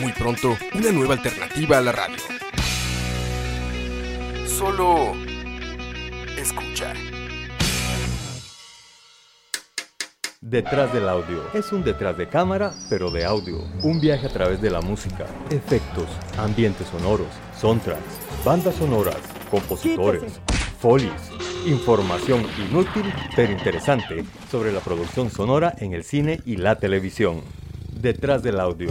Muy pronto, una nueva alternativa a la radio. Solo escucha. Detrás del audio. Es un detrás de cámara, pero de audio. Un viaje a través de la música, efectos, ambientes sonoros, soundtracks, bandas sonoras, compositores, folies, información inútil pero interesante sobre la producción sonora en el cine y la televisión. Detrás del audio.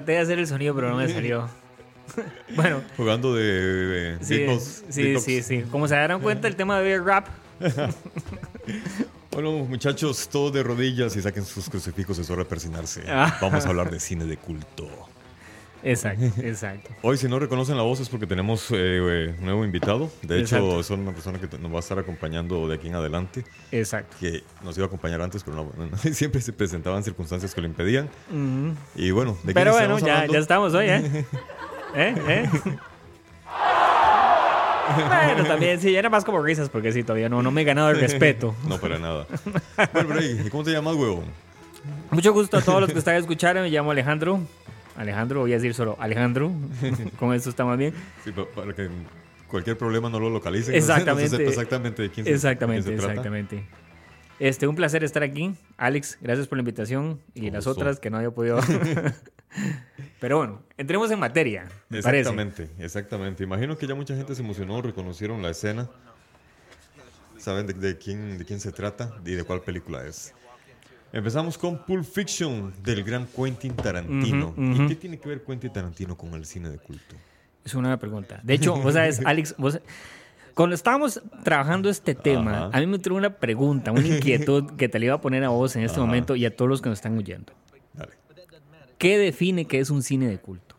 Traté de hacer el sonido, pero no me salió. bueno, Jugando de, de sí, beatbox- sí, beatbox. sí, sí. Como se darán cuenta, el tema de rap. Bueno, muchachos, todos de rodillas y saquen sus crucifijos, es hora de persinarse. Ah. Vamos a hablar de cine de culto. Exacto, exacto. Hoy, si no reconocen la voz, es porque tenemos eh, eh, un nuevo invitado. De hecho, Exacto. son una persona que nos va a estar acompañando de aquí en adelante. Exacto. Que nos iba a acompañar antes, pero no, no, siempre se presentaban circunstancias que lo impedían. Y bueno, ¿de Pero bueno, ya, ya estamos hoy, ¿eh? ¿Eh? ¿Eh? bueno, también, sí, era más como risas, porque sí, todavía no, no me he ganado el respeto. No, para nada. Bueno, pero ahí, ¿cómo te llamas, huevón? Mucho gusto a todos los que están escuchando. Me llamo Alejandro. Alejandro, voy a decir solo Alejandro. Con esto estamos bien. Sí, pa- para que cualquier problema no lo localicen. Exactamente. No se sepa exactamente de quién se, Exactamente, quién se trata. exactamente. Este, un placer estar aquí. Alex, gracias por la invitación. Y las otras que no había podido. Pero bueno, entremos en materia. Me parece. Exactamente, exactamente. Imagino que ya mucha gente se emocionó, reconocieron la escena. Saben de, de quién, de quién se trata y de cuál película es. Empezamos con Pulp Fiction del gran Quentin Tarantino. ¿Y qué tiene que ver Quentin Tarantino con el cine de culto? Es una buena pregunta. De hecho, vos sabes, Alex, vos- cuando estábamos trabajando este tema, Ajá. a mí me entró una pregunta, una inquietud que te la iba a poner a vos en este Ajá. momento y a todos los que nos están oyendo. Dale. ¿Qué define que es un cine de culto?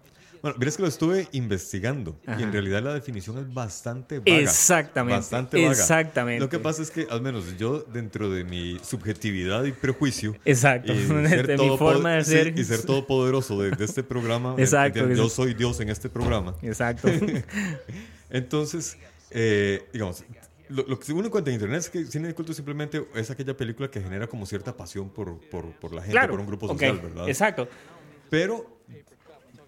Bueno, verás que lo estuve investigando y Ajá. en realidad la definición es bastante vaga. Exactamente, Bastante vaga. exactamente. Lo que pasa es que, al menos yo, dentro de mi subjetividad y prejuicio, Exacto. y De mi forma de sí, ser. y ser todopoderoso de, de este programa, Exacto, de- yo soy Dios en este programa. Exacto. Entonces, eh, digamos, lo, lo que uno encuentra en internet es que cine de culto simplemente es aquella película que genera como cierta pasión por, por, por la gente, claro. por un grupo social, ¿verdad? Exacto. Pero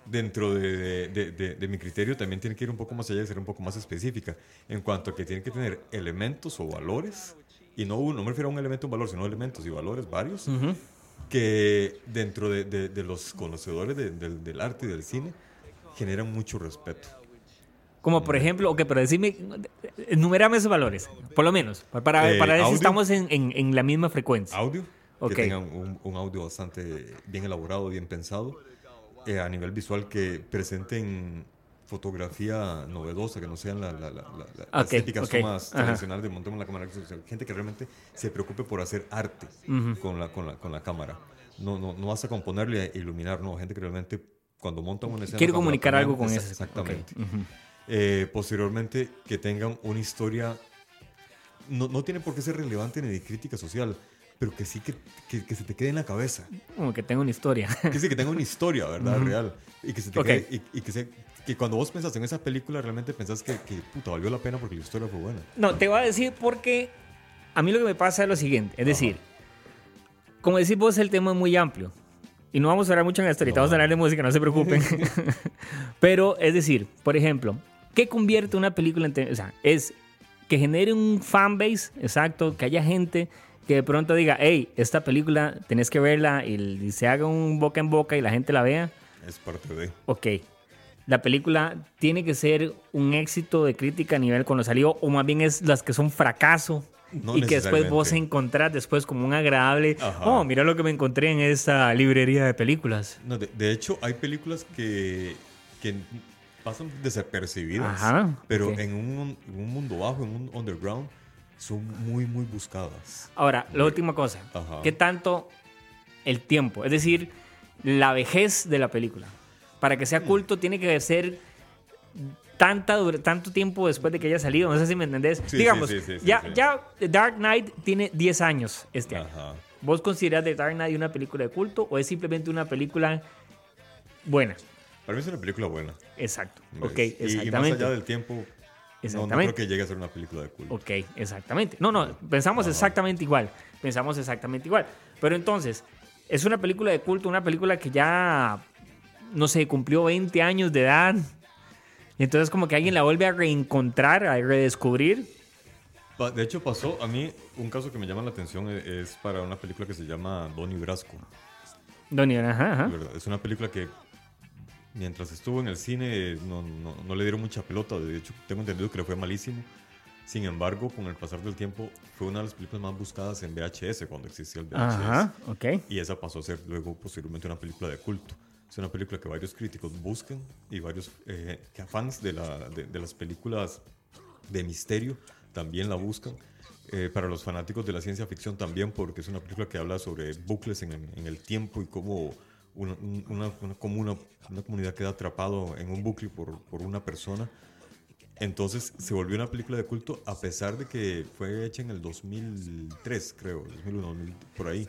dentro de, de- de- de mi criterio también tiene que ir un poco más allá y ser un poco más específica en cuanto a que tiene que tener elementos o valores, y no, uno, no me refiero a un elemento o un valor, sino elementos y valores varios, que dentro de, los conocedores de- del- del arte y del cine generan mucho respeto. Como por ejemplo, ok, pero decime, enumerame esos valores, por lo menos, para, para, Eh, para ver si estamos en, en- en la misma frecuencia. Audio, Ok. que tengan un, un audio bastante bien elaborado, bien pensado. Eh, a nivel visual que presenten fotografía novedosa, que no sean la, la, la, la- la- las Ok, típicas ok, tomas ajá. tradicionales de montón en la cámara. gente que realmente se preocupe por hacer arte con, la, con, la, con la cámara. No, no, no vas a componerle e iluminar, no. Gente que realmente cuando montan una escena... Quiero comunicar planean, algo con eso. Exactamente. Ok, ujú. Eh, posteriormente, que tengan una historia... No, no tiene por qué ser relevante ni de crítica social, pero que sí que, que, que se te quede en la cabeza. Como que tengo una historia. Que sí, que tenga una historia, ¿verdad? Real. Y que, se te Ok. quede- y, y que, se- que cuando vos pensás en esa película, realmente pensás que, que puta, valió la pena porque la historia fue buena. No, te voy a decir porque a mí lo que me pasa es lo siguiente. Es decir, como decís vos, el tema es muy amplio. Y no vamos a hablar mucho en esto, ahorita No. vamos a hablar de música, no se preocupen. Pero, es decir, por ejemplo, ¿qué convierte una película en... O sea, es que genere un fanbase, exacto, que haya gente que de pronto diga, hey, esta película tenés que verla y, se haga un boca en boca y la gente la vea. Es parte de... Ok, la película tiene que ser un éxito de crítica a nivel cuando salió, o más bien es las que son fracaso. No y que después vos encontrás después como un agradable. Ajá. Oh, mira lo que me encontré en esta librería de películas. No, de, de hecho, hay películas que, que pasan desapercibidas, Ajá, pero ok. en, un, en un mundo bajo, en un underground, son muy, muy buscadas. Ahora, la última cosa. Ajá. ¿Qué tanto el tiempo? Es decir, la vejez de la película. Para que sea Mm. culto tiene que ser tanta, tanto tiempo después de que haya salido. No sé si me entendés. Sí, Digamos, sí, sí, ya, ya Dark Knight tiene 10 años este año. Ajá. ¿Vos considerás The Dark Knight una película de culto o es simplemente una película buena? Para mí es una película buena. Exacto. ¿ves? Ok, Y- Y, más exactamente. allá del tiempo, no, no creo que llegue a ser una película de culto. Ok, exactamente. No, no, pensamos exactamente igual. Pensamos exactamente igual. Pero entonces, es una película de culto, una película que ya, no sé, cumplió 20 años de edad. Y entonces como que alguien la vuelve a reencontrar, a redescubrir. De hecho, pasó a mí un caso que me llama la atención e- es para una película que se llama Donnie Brasco. Donnie, ajá, ajá. Es una película que mientras estuvo en el cine no, no- no le dieron mucha pelota. De hecho, tengo entendido que le fue malísimo. Sin embargo, con el pasar del tiempo, fue una de las películas más buscadas en VHS cuando existía el VHS. Ajá, ok. Y esa pasó a ser luego posiblemente una película de culto. Es una película que varios críticos buscan y varios eh, fans de, la- de- de las películas de misterio también la buscan. Eh, para los fanáticos de la ciencia ficción también, porque es una película que habla sobre bucles en, en el tiempo y cómo una, un- una, una comuna- una comunidad queda atrapado en un bucle por, por una persona. Entonces se volvió una película de culto a pesar de que fue hecha en el 2003, creo, 2001, 2000, por ahí.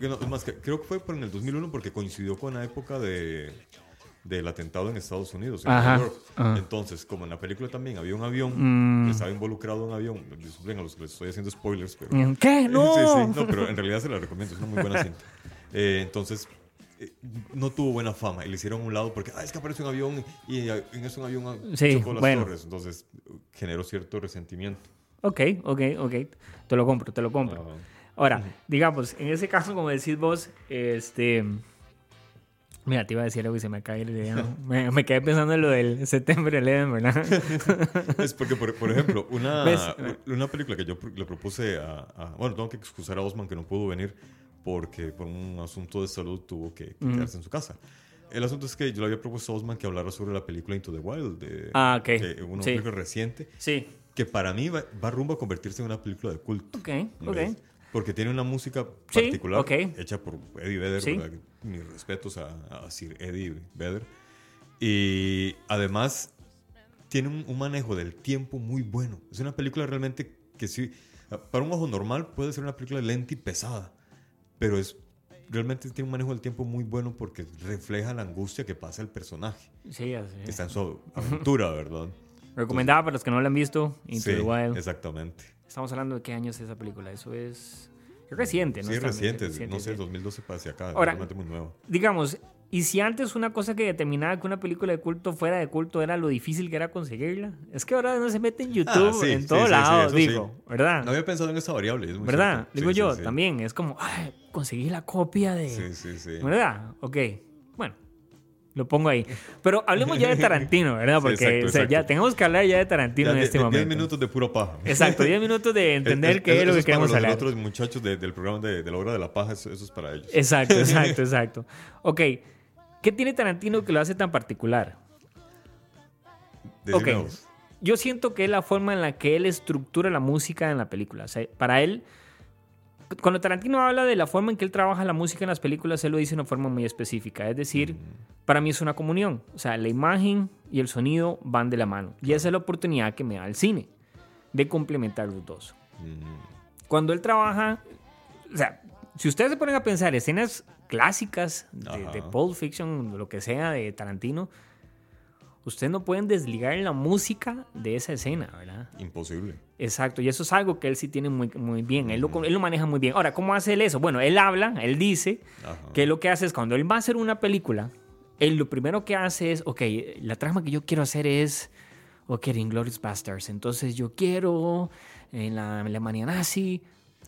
No, más, que- creo que fue por en el 2001 porque coincidió con la época de, del atentado en Estados Unidos, en Ajá, York. ajá. Entonces, como en la película también había un avión, Mm. que estaba involucrado un avión, disculpen a los que les estoy haciendo spoilers, pero... ¿Qué? No. Sí, sí, no, pero en realidad se la recomiendo, es una muy buena cinta. Eh, entonces, eh, no tuvo buena fama y le hicieron un lado porque, ah, es que aparece un avión y en ese avión Sí, chocó las bueno. torres. Entonces, generó cierto resentimiento. Ok, ok, ok. Te lo compro, te lo compro. Ahora, digamos, en ese caso, como decís vos, este. Mira, te iba a decir algo y se me cae la idea. ¿no? Me, me quedé pensando en lo del septiembre 11, ¿verdad? Es porque, por, por ejemplo, una, una película que yo le propuse a, a- Bueno, tengo que excusar a Osman que no pudo venir porque por un asunto de salud tuvo que que quedarse en su casa. El asunto es que yo le había propuesto a Osman que hablara sobre la película Into the Wild, de, Ah, ok. que- una Sí. película reciente, Sí. que para mí va, va rumbo a convertirse en una película de culto. Porque tiene una música Sí, particular ok. hecha por Eddie Vedder. Sí. Mis respetos a, a Sir Eddie Vedder. Y además tiene un, un manejo del tiempo muy bueno. Es una película realmente que sí, para un ojo normal puede ser una película lenta y pesada, pero es realmente tiene un manejo del tiempo muy bueno porque refleja la angustia que pasa el personaje, Sí, así. que está en su aventura, ¿verdad? Recomendada para los que no la han visto, Into sí, the Wild. exactamente. Estamos hablando de qué año es esa película. Eso es. reciente, ¿no? Sí, Es reciente, reciente, no sé, sí. 2012 para hacia acá, Ahora- realmente muy nuevo. Digamos, y si antes una cosa que determinaba que una película de culto fuera de culto era lo difícil que era conseguirla, es que ahora no se mete en YouTube, Ah, sí, en todos sí, lados, digo. ¿verdad? No había pensado en esa variable, es muy ¿Verdad? Digo yo, también. Es como, ay, conseguí la copia de. Sí, sí, sí. ¿Verdad? Ok. Bueno, lo pongo ahí. Pero hablemos ya de Tarantino, ¿verdad? Sí, Porque exacto, o sea, ya tenemos que hablar ya de Tarantino Ya, en este momento. Diez minutos de pura paja. Exacto, 10 minutos de entender Es- qué es lo que queremos hablar. Los otros muchachos de- del programa de, la hora de la paja, eso, eso es para ellos. Exacto, exacto, exacto. Ok, ¿Qué tiene Tarantino que lo hace tan particular? Ok. Decimos, Yo siento que es la forma en la que él estructura la música en la película. O sea, para él, cuando Tarantino habla de la forma en que él trabaja la música en las películas, él lo dice de una forma muy específica. Es decir, para mí es una comunión. O sea, la imagen y el sonido van de la mano. Y esa es la oportunidad que me da el cine, de complementar los dos. Cuando él trabaja, o sea, si ustedes se ponen a pensar escenas clásicas de, de Pulp Fiction, lo que sea, de Tarantino, ustedes no pueden desligar la música de esa escena, ¿verdad? Imposible. Exacto, y eso es algo que él sí tiene muy, muy bien, él lo, él lo maneja muy bien. Ahora, ¿cómo hace él eso? Bueno, él habla, él dice Ajá. que lo que hace es cuando él va a hacer una película, él lo primero que hace es, ok, la trama que yo quiero hacer es, ok, Inglourious Bastards, entonces yo quiero en la Alemania nazi,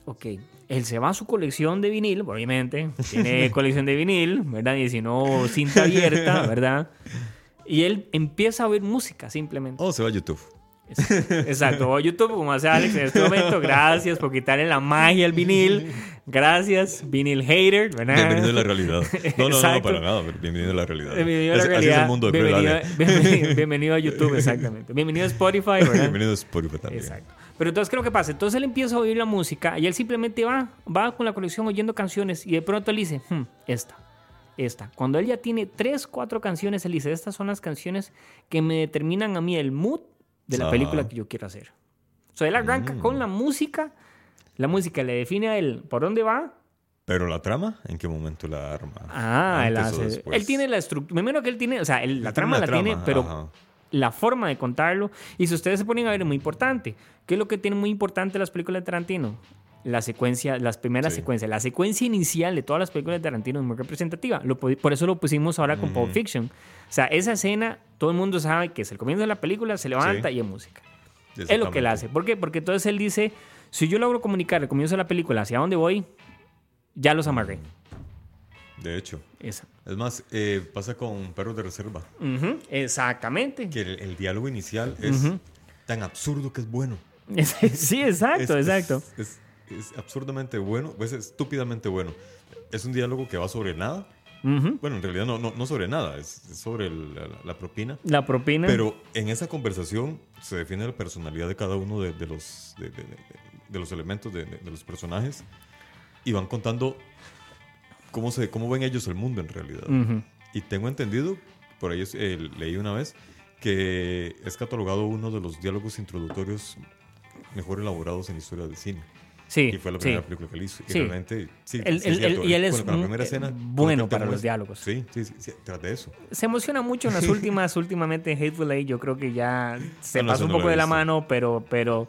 ok, él se va a su colección de vinil, obviamente, tiene colección de vinil, ¿verdad? Y si no, cinta abierta, ¿verdad? Y él empieza a oír música simplemente. Oh, se va a YouTube. Exacto. O YouTube, como hace Alex en este momento. Gracias por quitarle la magia al vinil. Gracias, vinil hater. ¿verdad? Bienvenido a la realidad. No, no, no, Exacto. para nada. pero Bienvenido a la realidad. Bienvenido a la realidad. Así es el mundo de bienvenido, bienvenido- bienvenido a YouTube, exactamente. Bienvenido a Spotify, ¿verdad? Bienvenido a Spotify también. Exacto. Pero entonces, ¿qué es lo que pasa? Entonces él empieza a oír la música y él simplemente va, va con la colección oyendo canciones y de pronto él dice, "Hmm, esta, esta. Cuando él ya tiene tres, cuatro canciones, él dice, estas son las canciones que me determinan a mí el mood de la película que yo quiero hacer. O sea, él arranca con la música, la música le define a él por dónde va. Pero la trama, ¿en qué momento la arma? Ah, él hace. Él tiene la estructura. Primero que él tiene, o sea, él- la Él trama la tiene pero ajá. la forma de contarlo. Y si ustedes se ponen a ver, es muy importante. ¿Qué es lo que tiene muy importante las películas de Tarantino? La secuencia, las primeras Sí. secuencias. La secuencia inicial de todas las películas de Tarantino es muy representativa. Lo por eso lo pusimos ahora con Pulp Fiction. O sea, esa escena, todo el mundo sabe que es el comienzo de la película, se levanta Sí. y es música. Es lo que él hace. ¿Por qué? Porque entonces él dice, si yo logro comunicar el comienzo de la película hacia dónde voy, ya los amarré. De hecho. Esa. Es más, eh, pasa con Perros de Reserva. Exactamente. Que el, el diálogo inicial es tan absurdo que es bueno. sí, exacto, Es- exacto. Es, es- absurdamente bueno, pues es estúpidamente bueno. Es un diálogo que va sobre nada. Ujú. Bueno, en realidad no, no, no sobre nada, es, es sobre el- la, la propina. La propina. Pero en esa conversación se define la personalidad de cada uno de, de los, de, de- de- los elementos de, los personajes y van contando cómo, se, cómo ven ellos el mundo en realidad. Ujú. Y tengo entendido, por ahí eh, leí una vez, que es catalogado uno de los diálogos introductorios mejor elaborados en la historia del cine. Sí, Y fue la sí. primera película que él hizo. Y Sí. realmente, sí, Él- sí es cierto, él- y él es bueno, con la un- primera eh, escena, bueno para el los diálogos. Sí, sí, sí, sí, tras de eso. Se emociona mucho en las últimas, últimamente en Hateful Eight. Yo creo que ya se No, un no lo poco de la mano, pero, pero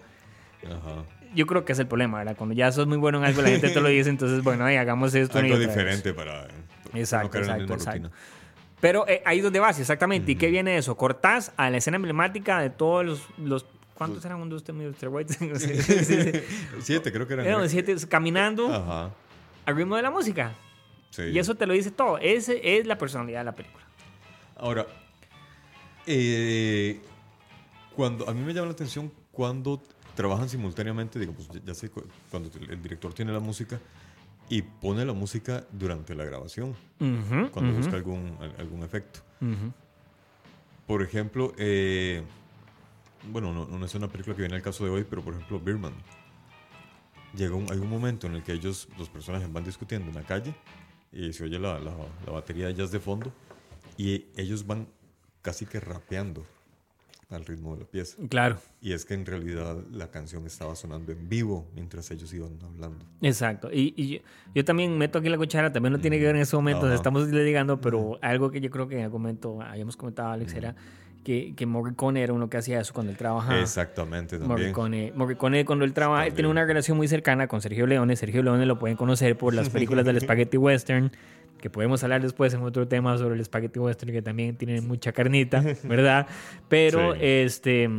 Ajá. yo creo que es el problema, ¿verdad? Cuando ya sos muy bueno en algo, la gente te lo dice, entonces, bueno, ay, hagamos esto. Algo otra vez. diferente para, para Exacto, exacto, exacto. Pero eh, ahí es donde vas, exactamente. ¿Y qué viene de eso? Cortás a la escena emblemática de todos los... los ¿Cuántos eran uno de ustedes, Mr. White? Sí. Siete, creo que eran. Eran siete, caminando Ajá. al ritmo de la música. Sí. Y eso te lo dice todo. Ese es la personalidad de la película. Ahora, eh, cuando a mí me llama la atención cuando trabajan simultáneamente, digo, pues ya, sé, cu- cuando el director tiene la música y pone la música durante la grabación, cuando busca algún, al- algún efecto. Por ejemplo, eh, bueno, no, no es una película que viene al caso de hoy, pero por ejemplo, Birman. Llega un, hay un momento en el que ellos, los personajes, van discutiendo en la calle y se oye la, la- la batería de jazz de fondo y ellos van casi que rapeando al ritmo de la pieza. Claro, Y es que en realidad la canción estaba sonando en vivo mientras ellos iban hablando. exacto. Y, y yo, yo también meto aquí la cuchara, también no tiene que ver en ese momento, Ajá. estamos ligando, pero algo que yo creo que en algún momento habíamos comentado, Alex, era que, que Morricone era uno que hacía eso cuando él trabajaba. Exactamente, también. Morricone, Morricone cuando él trabaja, él tiene una relación muy cercana con Sergio Leone. Sergio Leone lo pueden conocer por las películas del Spaghetti Western, que podemos hablar después en otro tema sobre el Spaghetti Western, que también tiene mucha carnita, ¿verdad? Pero, Sí. este,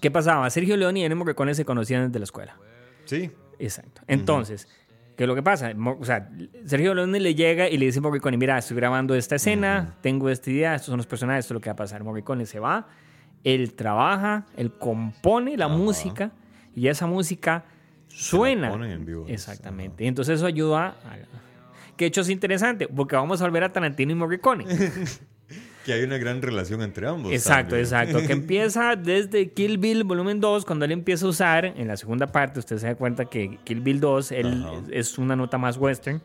¿qué pasaba? Sergio Leone y Ennio Morricone se conocían desde la escuela. Sí, Exacto. Entonces, ¿qué es lo que pasa? O sea, Sergio Leone le llega y le dice a Morricone, mira, estoy grabando esta escena, tengo esta idea, estos son los personajes, esto es lo que va a pasar. Morricone se va, él trabaja, él compone la música y esa música suena. ponen en vivo. Exactamente. Y entonces eso ayuda a... Que hecho es interesante, porque vamos a volver a Tarantino y Morricone. Que hay una gran relación entre ambos. Exacto, también. exacto. Que empieza desde Kill Bill volumen 2, cuando él empieza a usar, en la segunda parte, usted se da cuenta que Kill Bill 2 él Ajá. es una nota más western.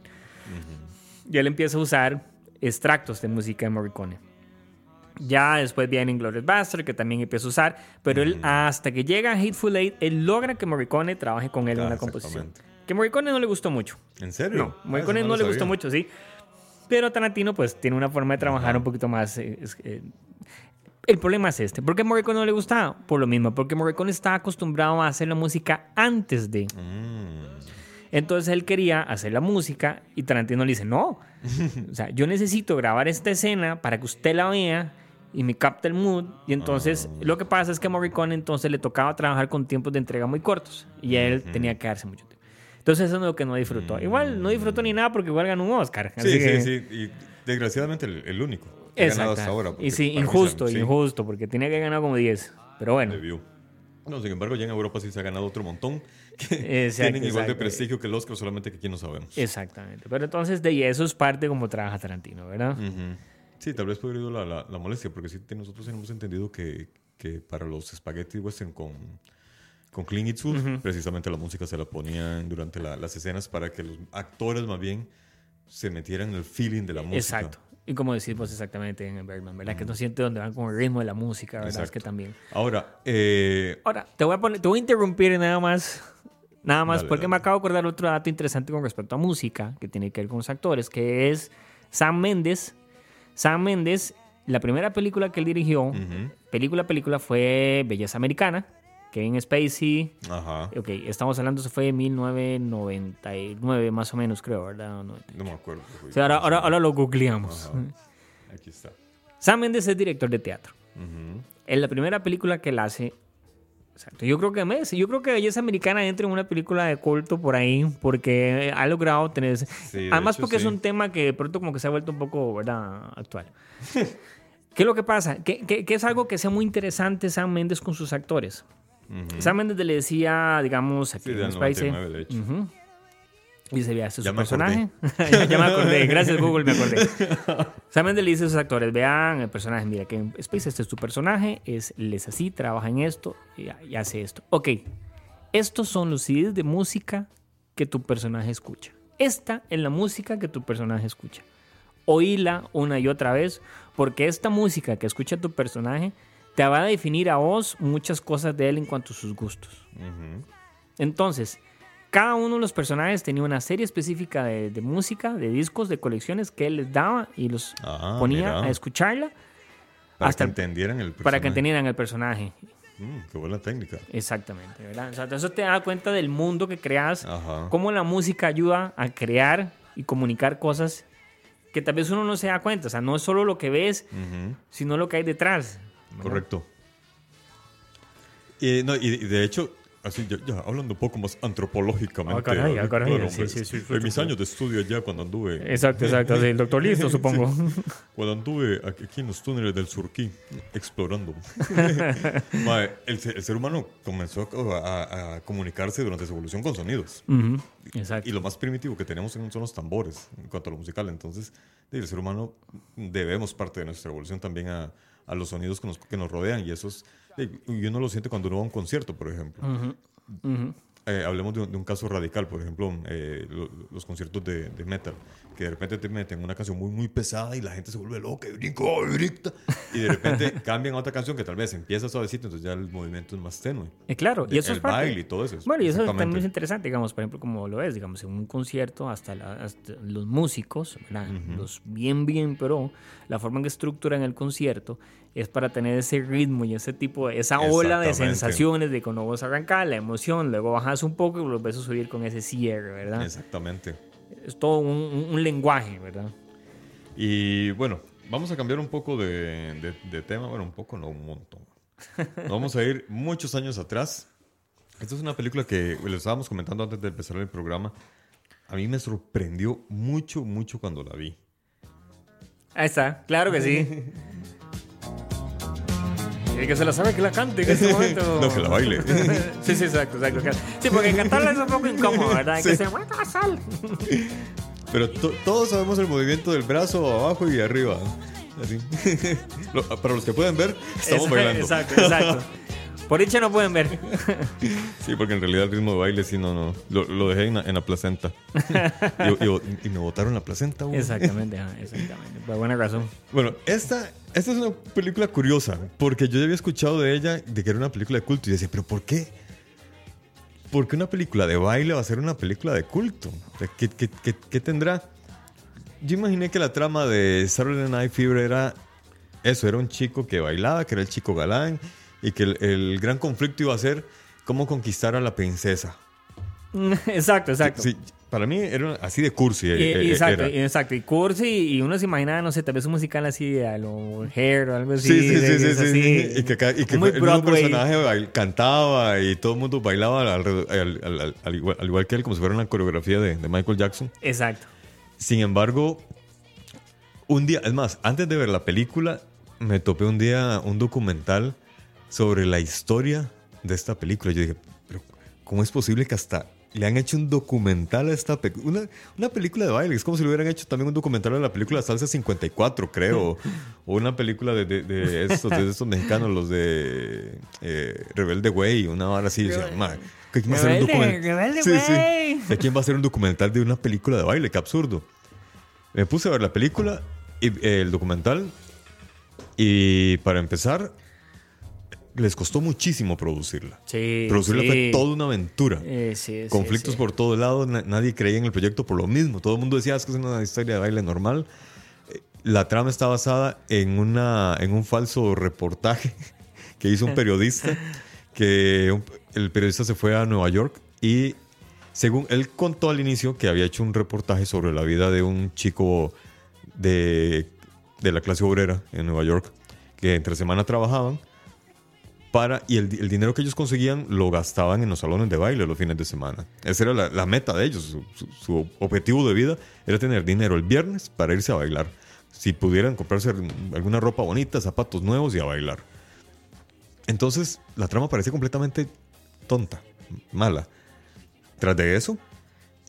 Y él empieza a usar extractos de música de Morricone. Ya después viene Inglourious Bastard, que también empieza a usar, pero él hasta que llega a Hateful Eight, él logra que Morricone trabaje con él en Ah, una composición. Que Morricone no le gustó mucho. ¿En serio? No, Ah, Morricone eso no, le lo gustó sabía. mucho, sí. Pero Tarantino, pues, tiene una forma de trabajar un poquito más. eh, eh, el problema es este. ¿Por qué Morricone no le gustaba? Por lo mismo, porque Morricone estaba acostumbrado a hacer la música antes de. Mm. Entonces él quería hacer la música y Tarantino le dice, no. O sea, yo necesito grabar esta escena para que usted la vea y me capte el mood. Y entonces Ah. lo que pasa es que a Morricone entonces le tocaba trabajar con tiempos de entrega muy cortos y él tenía que darse mucho tiempo. Entonces eso es lo que no disfrutó. Igual no disfrutó ni nada porque igual ganó un Oscar. Sí, que- sí, sí. Y desgraciadamente el, el único. que Exacto. hasta ahora. y sí, injusto, sí, injusto, porque tenía que ganar como 10. Pero bueno. No, sin embargo, ya en Europa sí se ha ganado otro montón que Exacto, tienen igual de prestigio que el Oscar, solamente que aquí no sabemos. Exactamente. Pero entonces de ahí eso es parte como trabaja Tarantino, ¿verdad? Sí, tal vez podría ir la, la, la molestia, porque sí, nosotros hemos entendido que, que para los spaghetti western con, con Clint Eastwood, precisamente la música se la ponían durante la- las escenas para que los actores más bien se metieran en el feeling de la música. Exacto. Y como decimos exactamente en Bergman, ¿verdad? Que no siente dónde van con el ritmo de la música, ¿verdad? Es que también. Ahora, eh, Ahora, te voy a poner, te voy a interrumpir nada más. Nada más, Dale, porque dale. me acabo de acordar otro dato interesante con respecto a música, que tiene que ver con los actores, que es Sam Mendes. Sam Mendes, la primera película que él dirigió, ujú, película, película, fue Belleza Americana, Kevin Spacey. ajá, Ok, estamos hablando, eso fue en 1999 más o menos, creo, ¿verdad? No- no me acuerdo. O sea, ahora, ahora, ahora lo googleamos. Ajá. Aquí está. Sam Mendes es director de teatro. Ujú. En la primera película que él hace. Exacto. Yo creo que me- yo creo que Belleza Americana entra en una película de culto por ahí porque ha logrado tener de Además hecho, porque es sí. un tema que de pronto como que se ha vuelto un poco, ¿verdad? Actual. ¿Qué es lo que pasa? Que, que- que es algo que sea muy interesante Sam Mendes con sus actores. Sam Mendes le decía, digamos, a Sí, Kevin del Spacey, 99, de hecho. Ujú. Y dice, vea, este es Ya su personaje. ya, ya me acordé. Gracias, Google, me acordé. Sam Mendes le dice a sus actores, vean el personaje, mira, que en Space este es tu personaje, es, él es así, trabaja en esto y, y hace esto. Ok, estos son los CDs de música que tu personaje escucha. Esta es la música que tu personaje escucha. Oíla una y otra vez, porque esta música que escucha tu personaje te va a definir a vos muchas cosas de él en cuanto a sus gustos. Ujú. Entonces, cada uno de los personajes tenía una serie específica de, de música, de discos, de colecciones que él les daba y los Ah, ponía mira. a escucharla Para hasta que entendieran el personaje. para que entendieran el personaje. Mm, qué buena técnica. Exactamente, ¿verdad? O sea, eso te da cuenta del mundo que creas, Ajá. cómo la música ayuda a crear y comunicar cosas que tal vez uno no se da cuenta. O sea, no es solo lo que ves, Ujú. sino lo que hay detrás. ¿Verdad? Correcto. Y, no, y, de hecho, así ya, ya hablando un poco más antropológicamente. Ah, caray, ah, caray, claro, sí, sí, sí, en mis años de estudio allá cuando anduve, Exacto, exacto. el doctor listo, supongo. cuando anduve aquí en los túneles del Surquí explorando, mae, el, el ser humano comenzó a, a- a comunicarse durante su evolución con sonidos. Ujú, Exacto. Y lo más primitivo que tenemos son los tambores en cuanto a lo musical. Entonces, el ser humano debemos parte de nuestra evolución también a, a los sonidos que nos, que nos rodean. Y eso es, y uno lo siente cuando uno va a un concierto, por ejemplo. Eh, hablemos de un, de un caso radical, por ejemplo, eh, lo- los conciertos de, de metal, que de repente te meten una canción muy, muy pesada y la gente se vuelve loca y brinca, y de repente cambian a otra canción que tal vez empieza suavecito, entonces ya el movimiento es más tenue. Eh, claro, y eso el es parte- baile y todo eso. Bueno, y eso también es interesante, digamos, por ejemplo, como lo es, digamos, en un concierto, hasta, la- hasta los músicos, ¿verdad? los bien, bien, pero la forma en que estructuran el concierto es para tener ese ritmo y ese tipo, de- esa ola de sensaciones de cuando vos arrancás, la emoción, luego bajas un poco y volvés a subir con ese cierre, ¿verdad? Exactamente. Es todo un, un- un lenguaje, ¿verdad? Y bueno, vamos a cambiar un poco de, de- de tema. Bueno, un poco, no un montón. Nos vamos a ir muchos años atrás. Esta es una película que les estábamos comentando antes de empezar el programa. A mí me sorprendió mucho, mucho cuando la vi. Ahí está, claro que sí. El que se la sabe que la cante en este momento. No, que la baile. sí, sí, exacto, exacto. Sí, porque cantarla es un poco incómodo, ¿verdad? Hay que Sí. ser, "Bueno, sal". Pero to- todos sabemos el movimiento del brazo abajo y arriba. Así. Para los que pueden ver, estamos Exacto, bailando. Exacto, exacto. Por dicha no pueden ver. Sí, porque en realidad el ritmo de baile sí, no, no. Lo, lo dejé en la, en la placenta. y, y- y me botaron la placenta. güey. Exactamente, exactamente. Por buena razón. Bueno, esta, esta es una película curiosa, porque yo ya había escuchado de ella, de que era una película de culto, y decía, pero ¿por qué? ¿Por qué una película de baile va a ser una película de culto? ¿qué, qué- qué- qué tendrá? Yo imaginé que la trama de Saturday Night Fever era eso, era un chico que bailaba, que era el chico galán, y que el, el gran conflicto iba a ser cómo conquistar a la princesa. Exacto, exacto. Sí, para mí era así de cursi. Y- eh, y eh, exacto, era. exacto. Y cursi, y uno se imagina, no sé, tal vez un musical así a lo Hair o algo así. Sí, sí, de- sí, de- sí, así. Y que, y que el mismo personaje cantaba y todo el mundo bailaba al, al- al- al igual, al igual que él, como si fuera una coreografía de, de Michael Jackson. Exacto. Sin embargo, un día, es más, antes de ver la película, me topé un día un documental sobre la historia de esta película. Yo dije, pero ¿cómo es posible que hasta le han hecho un documental a esta película? Una, una película de baile. Es como si le hubieran hecho también un documental de la película Salsa 54, creo. o una película de, de, de estos, de estos mexicanos, los de eh, Rebelde Way, una hora así. O sea, ma, ¿quién va a hacer un Rebelde, documental? Sí, sí. Way. ¿De quién va a hacer un documental de una película de baile? Qué absurdo. Me puse a ver la película, y, eh, el documental, y para empezar, les costó muchísimo producirla. Sí. Producirla sí. fue toda una aventura. Eh, sí, Conflictos por todos lados, na- nadie creía en el proyecto por lo mismo. Todo el mundo decía, "Ah, es que es una historia de baile normal. Eh, La trama está basada en, una, en un falso reportaje que hizo un periodista, que un- el periodista se fue a Nueva York y según él contó al inicio que había hecho un reportaje sobre la vida de un chico de, de la clase obrera en Nueva York, que entre semana trabajaban para, y el, di- el dinero que ellos conseguían lo gastaban en los salones de baile los fines de semana. Esa era la, la meta de ellos. Su, su- su objetivo de vida era tener dinero el viernes para irse a bailar. Si pudieran comprarse alguna ropa bonita, zapatos nuevos y a bailar. Entonces, la trama parecía completamente tonta, mala. Tras de eso,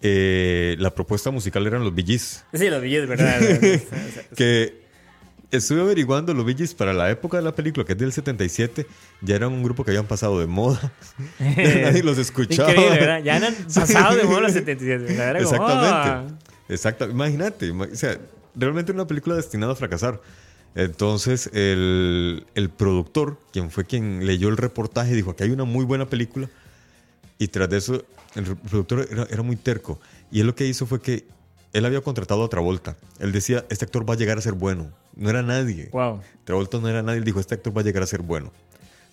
eh, la propuesta musical eran los Gees, Sí, los billetes, ¿verdad? que estuve averiguando los Gees para la época de la película, que es del 77, ya eran un grupo que habían pasado de moda. Nadie los escuchaba. Increíble, ¿verdad? Ya han pasado de moda los 77. ¿verdad? Era como, Exactamente. ah. Exacto. Imagínate. ima- O sea, realmente una película destinada a fracasar. Entonces, el, el productor, quien fue quien leyó el reportaje, dijo que hay una muy buena película. Y tras de eso, el productor era, era muy terco. Y él lo que hizo fue que él había contratado a Travolta. Él decía, este actor va a llegar a ser bueno. No era nadie. Wow. Travolta no era nadie. Él dijo, este actor va a llegar a ser bueno.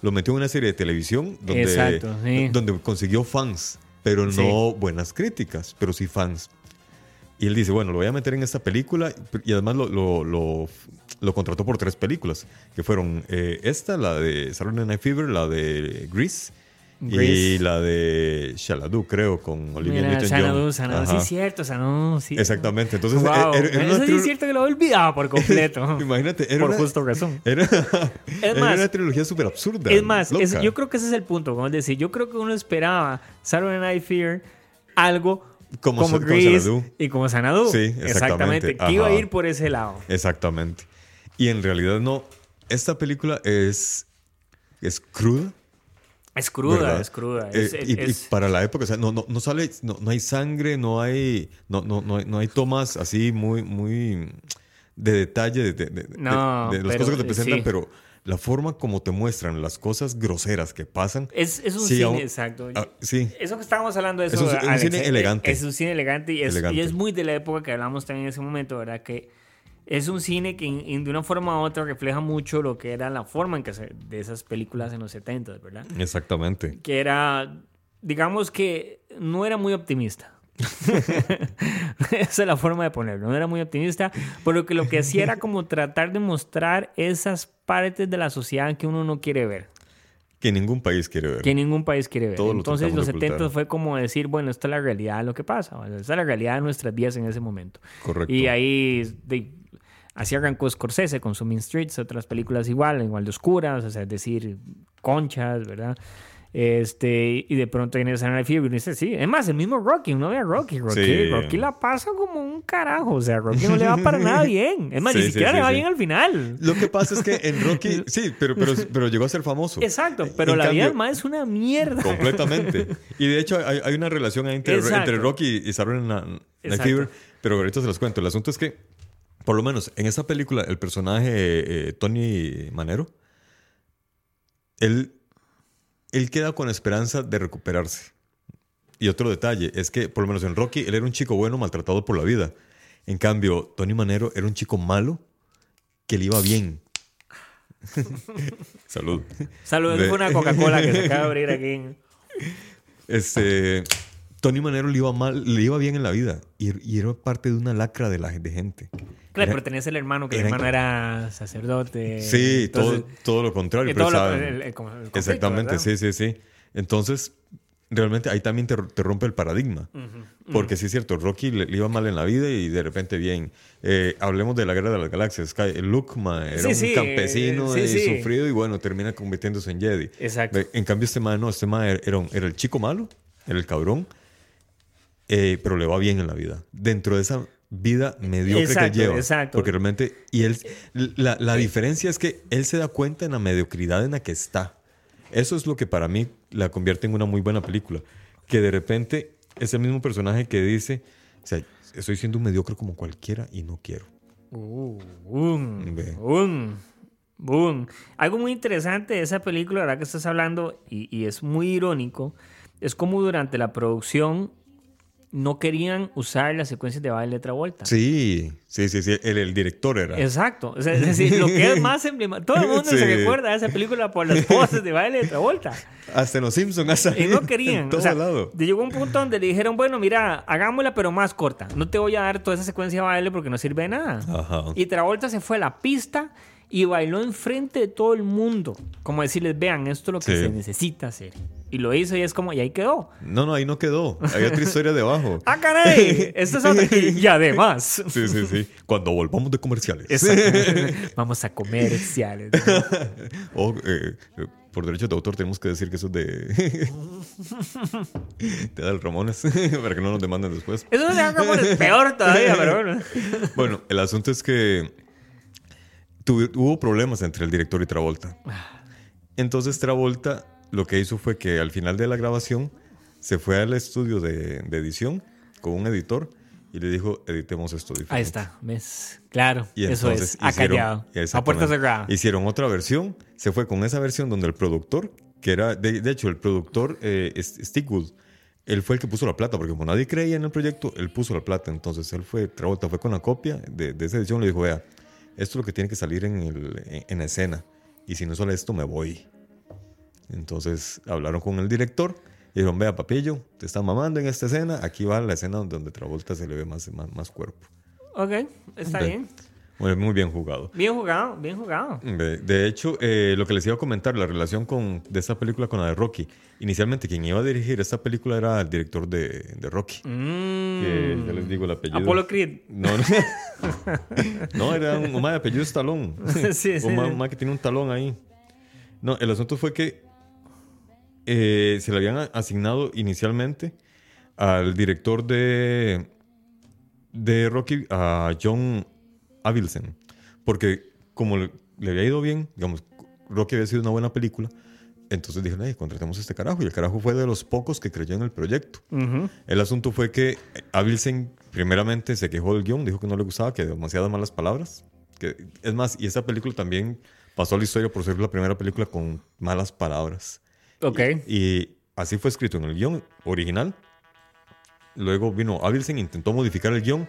Lo metió en una serie de televisión donde, Exacto, sí. donde consiguió fans, pero no Sí. buenas críticas, pero sí fans. Y él dice, bueno, lo voy a meter en esta película y además lo, lo, lo- lo contrató por tres películas, que fueron eh, esta, la de Saturday Night Fever, la de Grease, y la de Shaladu, creo, con Olivia Mira, Newton-John. Sí es cierto, sí. Exactamente, entonces Wow. era- era una Eso sí es cierto que lo he olvidado por completo. Imagínate, era por una, justo razón. era, era más- una trilogía súper absurda. Es más, es- yo creo que ese es el punto. Como es decir, yo creo que uno esperaba Saturday Night Fear algo Como como, Xanadu. y como Sanadu. Sí, exactamente. Que iba a ir por ese lado. Exactamente. Y en realidad no. Esta película es, es cruda. Es cruda, ¿verdad? es cruda. Eh, Es, es- y, es- para la época, o sea, no, no, no sale, no, no hay sangre, no hay, no, no, no, hay, no hay tomas así muy, muy de detalle de, de- No, de las pero, cosas que te presentan, sí. pero la forma como te muestran las cosas groseras que pasan. es, es un sí, cine, aún- exacto. ah, sí, Eso que estábamos hablando de Es eso. un- un Alex, cine eh, elegante. Es un cine elegante y es, Elegante. y es muy de la época que hablamos también en ese momento, ¿verdad? Que es un cine que en- en- de una forma u otra refleja mucho lo que era la forma en que se, de esas películas en los 70, ¿verdad? exactamente. Que era, digamos que no era muy optimista. Esa es la forma de ponerlo. No era muy optimista, pero que lo que hacía era como tratar de mostrar esas partes de la sociedad que uno no quiere ver. Que ningún país quiere ver. que ningún país quiere ver. Todo lo Entonces los de 70 ocultar. fue como decir, bueno, esta es la realidad de lo que pasa, esta es la realidad de nuestras vidas en ese momento. Correcto. Y ahí de- así arrancó Scorsese con su Mean Streets, otras películas igual, igual de oscuras, o sea, es decir, conchas, ¿verdad? Este, y de pronto viene Night Fever y dice, sí, es más, el mismo Rocky, uno ve a Rocky, Rocky, Sí. Rocky la pasa como un carajo, o sea, Rocky no le va para nada bien, es más, Sí, ni siquiera sí, le va bien al final. Lo que pasa es que en Rocky, sí, pero, pero, pero llegó a ser famoso. Exacto, pero En la vida cambio- mae es una mierda. Completamente. Y de hecho hay, hay una relación entre, Exacto. entre Rocky y Saturday Night. Fever, pero ahorita se los cuento. El asunto es que, por lo menos en esa película, el personaje eh, Tony Manero, él, él queda con esperanza de recuperarse. Y otro detalle es que, por lo menos en Rocky, él era un chico bueno maltratado por la vida. En cambio, Tony Manero era un chico malo que le iba bien. Salud. Saludos, De- fue una Coca-Cola que se acaba de abrir aquí. Este, Tony Manero le iba mal, le iba bien en la vida y, y era parte de una lacra de la de gente. Claro, Era- pero tenés el hermano, que el hermano era sacerdote. sí, entonces- todo, todo lo contrario. todo lo- saben- el- conflicto, exactamente, ¿verdad? sí, sí, sí. Entonces, realmente ahí también te, te rompe el paradigma. Porque sí es cierto, Rocky le, le iba mal en la vida y de repente bien. Eh, hablemos de la guerra de las galaxias. Sky- Luke ma, era Sí, un sí, campesino eh, y sí, sufrido y bueno, termina convirtiéndose en Jedi. Exacto. En cambio, este man no, este man era, era un- era el chico malo, era el cabrón, eh, pero le va bien en la vida. Dentro de esa vida mediocre Exacto, que lleva. exacto. Porque realmente, y él, la, la diferencia es que él se da cuenta en la mediocridad en la que está. Eso es lo que para mí la convierte en una muy buena película. Que de repente es el mismo personaje que dice, o sea, estoy siendo un mediocre como cualquiera y no quiero. Uh, boom, boom, boom. Algo muy interesante de esa película, ahora que estás hablando, y, y es muy irónico, es como durante la producción no querían usar las secuencias de baile de Travolta. Sí, sí, sí, sí. El, el director era. Exacto. O sea, es decir, lo que es más emblemático. Todo el mundo se Sí. recuerda de esa película por las poses de baile de Travolta. Hasta en los Simpsons. hasta Y no En querían. todo o sea, lado. llegó un punto donde le dijeron, bueno, mira, hagámosla pero más corta. No te voy a dar toda esa secuencia de baile porque no sirve de nada. Ajá. Y Travolta se fue a la pista y bailó enfrente de todo el mundo. Como decirles, vean, esto es lo que Sí. se necesita hacer. Y lo hizo y es como, y ahí quedó. No, no, ahí no quedó. Hay otra historia debajo. ¡Ah, caray! Esto es otra. Y, y además. Sí, sí, sí. Cuando volvamos de comerciales. Vamos a comerciales. O, eh, eh, por derechos de autor tenemos que decir que eso es de... Te da el Ramones para que no nos demanden después. Eso se haga como el peor todavía, pero bueno. Bueno, el asunto es que tuvi- hubo problemas entre el director y Travolta. Entonces Travolta lo que hizo fue que al final de la grabación se fue al estudio de, de edición con un editor y le dijo, editemos esto diferente. Ahí está, ¿ves? Claro, Y eso es. Acallado. A puerta cerrada. Hicieron otra versión. Se fue con esa versión donde el productor, que era, de, de hecho, el productor eh, Stickwood, él fue el que puso la plata, porque como nadie creía en el proyecto, él puso la plata. Entonces él fue, Travolta fue con la copia de, de esa edición, le dijo, vea, esto es lo que tiene que salir en, el, en, en escena. Y si no sale esto, me voy. Entonces hablaron con el director y dijeron, vea, papillo, te está mamando en esta escena. Aquí va la escena donde Travolta se le ve más, más, más cuerpo. Ok, está Ve. bien. Bueno, muy bien jugado. Bien jugado, bien jugado. De, de hecho, eh, lo que les iba a comentar, la relación con, de esta película con la de Rocky. Inicialmente, quien iba a dirigir esta película era el director de, de Rocky. Mm. Que ya les digo el apellido. Apolo Creed. No, no. no, era un, un de apellido es talón. Sí, sí, un, un que tiene un talón ahí. No, el asunto fue que eh, se le habían asignado inicialmente al director de, de Rocky, a John Avildsen. Porque como le, le había ido bien, digamos, Rocky había sido una buena película, entonces dijeron, "Ey, contratemos a este carajo. Y el carajo fue de los pocos que creyó en el proyecto. Ujú. El asunto fue que Avildsen primeramente se quejó del guion, dijo que no le gustaba, que demasiadas malas palabras. Que, es más, y esta película también pasó a la historia por ser la primera película con malas palabras. Ok. Y así fue escrito en el guion original. Luego vino Avildsen, intentó modificar el guion.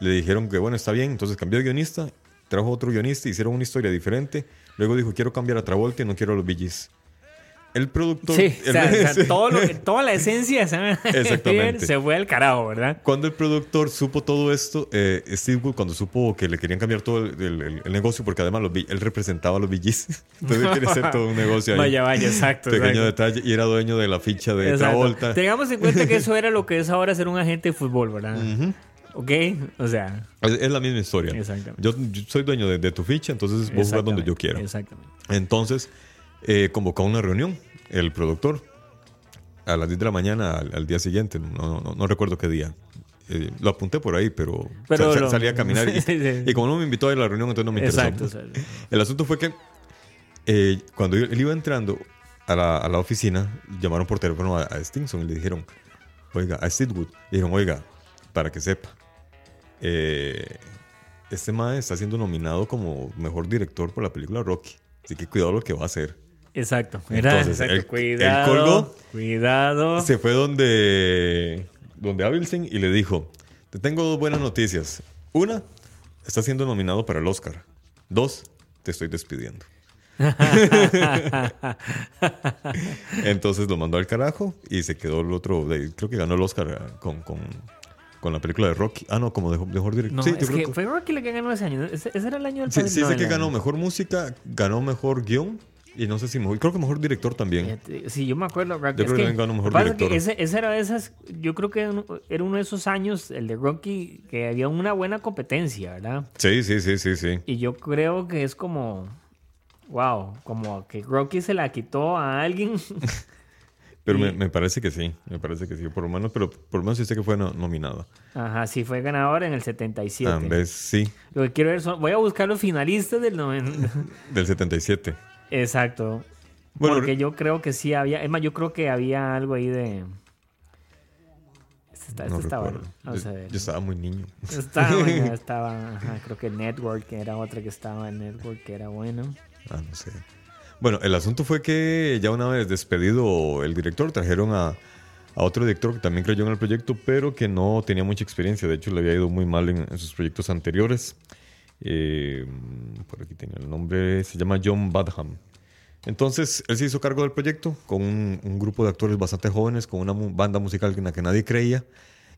Le dijeron que bueno, está bien, entonces cambió de guionista, trajo otro guionista, hicieron una historia diferente. Luego dijo, quiero cambiar a Travolta y no quiero a los Gees. El productor... Sí, o sea, o sea, todo lo que- toda la esencia de se fue al carajo, ¿verdad? Cuando el productor supo todo esto, eh, Steve Wood, cuando supo que le querían cambiar todo el, el- el- el negocio, porque además los él representaba a los VGs, entonces él quería hacer todo un negocio ahí. Vaya, vaya, exacto. Pequeño exacto. detalle, y era dueño de la ficha de Exacto. Travolta. Tengamos en cuenta que eso era lo que es ahora ser un agente de fútbol, ¿verdad? Ok, o sea, Es, es la misma historia. Exactamente. Yo, yo soy dueño de, de tu ficha, entonces vos jugás donde yo quiera. Exactamente. Entonces, eh, convocó una reunión el productor a las 10 de la mañana al, al día siguiente, no, no, no recuerdo qué día. Eh, lo apunté por ahí, pero, Pero sa- sa- lo- salí a caminar y, Sí, y como no me invitó a la reunión, entonces no me interesó. Exacto. El asunto fue que eh, cuando él iba entrando a la, a la oficina, llamaron por teléfono a, a Stinson y le dijeron, oiga, a Steadwood, le dijeron, oiga, para que sepa, eh, este mae está siendo nominado como mejor director por la película Rocky. Así que cuidado lo que va a hacer. Exacto. Entonces, exacto. él- él cuidado. colgó. Cuidado. Se fue donde, donde Abilsen y le dijo, te tengo dos buenas noticias. Una, estás siendo nominado para el Oscar. Dos, te estoy despidiendo. Entonces lo mandó al carajo y se quedó el otro, creo que ganó el Oscar eh, con, con, con la película de Rocky. Ah, no, como de mejor director. No, sí, es que fue Rocky la que ganó ese año. Ese, ese era el año del sí, sí no, sé que ganó mejor música, ganó mejor guion y no sé si mejor, creo que mejor director también. Sí, yo me acuerdo. Yo creo que que, ganó mejor director. ese, ese era de esas. Yo creo que uno- era uno de esos años, el de Rocky, que había una buena competencia, ¿verdad? Sí, sí, sí, sí, sí. Y yo creo que es como. Wow, como que Rocky se la quitó a alguien. Pero Y- me, me parece que sí, me parece que sí, por lo menos, pero por lo menos sí sé que fue no- nominada. Ajá, sí, fue ganador en el 77. En vez sí, Lo que quiero ver son. Voy a buscar los finalistas del 90. del 77. Exacto. Bueno, Porque yo creo que sí había. Es más, yo creo que había algo ahí de. Este No este bueno. recuerdo. Vamos a ver. yo estaba muy niño. Estaba, estaba, ajá, creo que Network, que era otra que estaba en Network, que era bueno. Ah, no sé. Bueno, el asunto fue que ya una vez despedido el director, trajeron a, otro director que también creyó en el proyecto, pero que no tenía mucha experiencia. De hecho, le había ido muy mal en, en sus proyectos anteriores. Eh, por aquí tenía el nombre, se llama John Badham. Entonces, él se hizo cargo del proyecto con un, un grupo de actores bastante jóvenes, con una mu- banda musical en la que nadie creía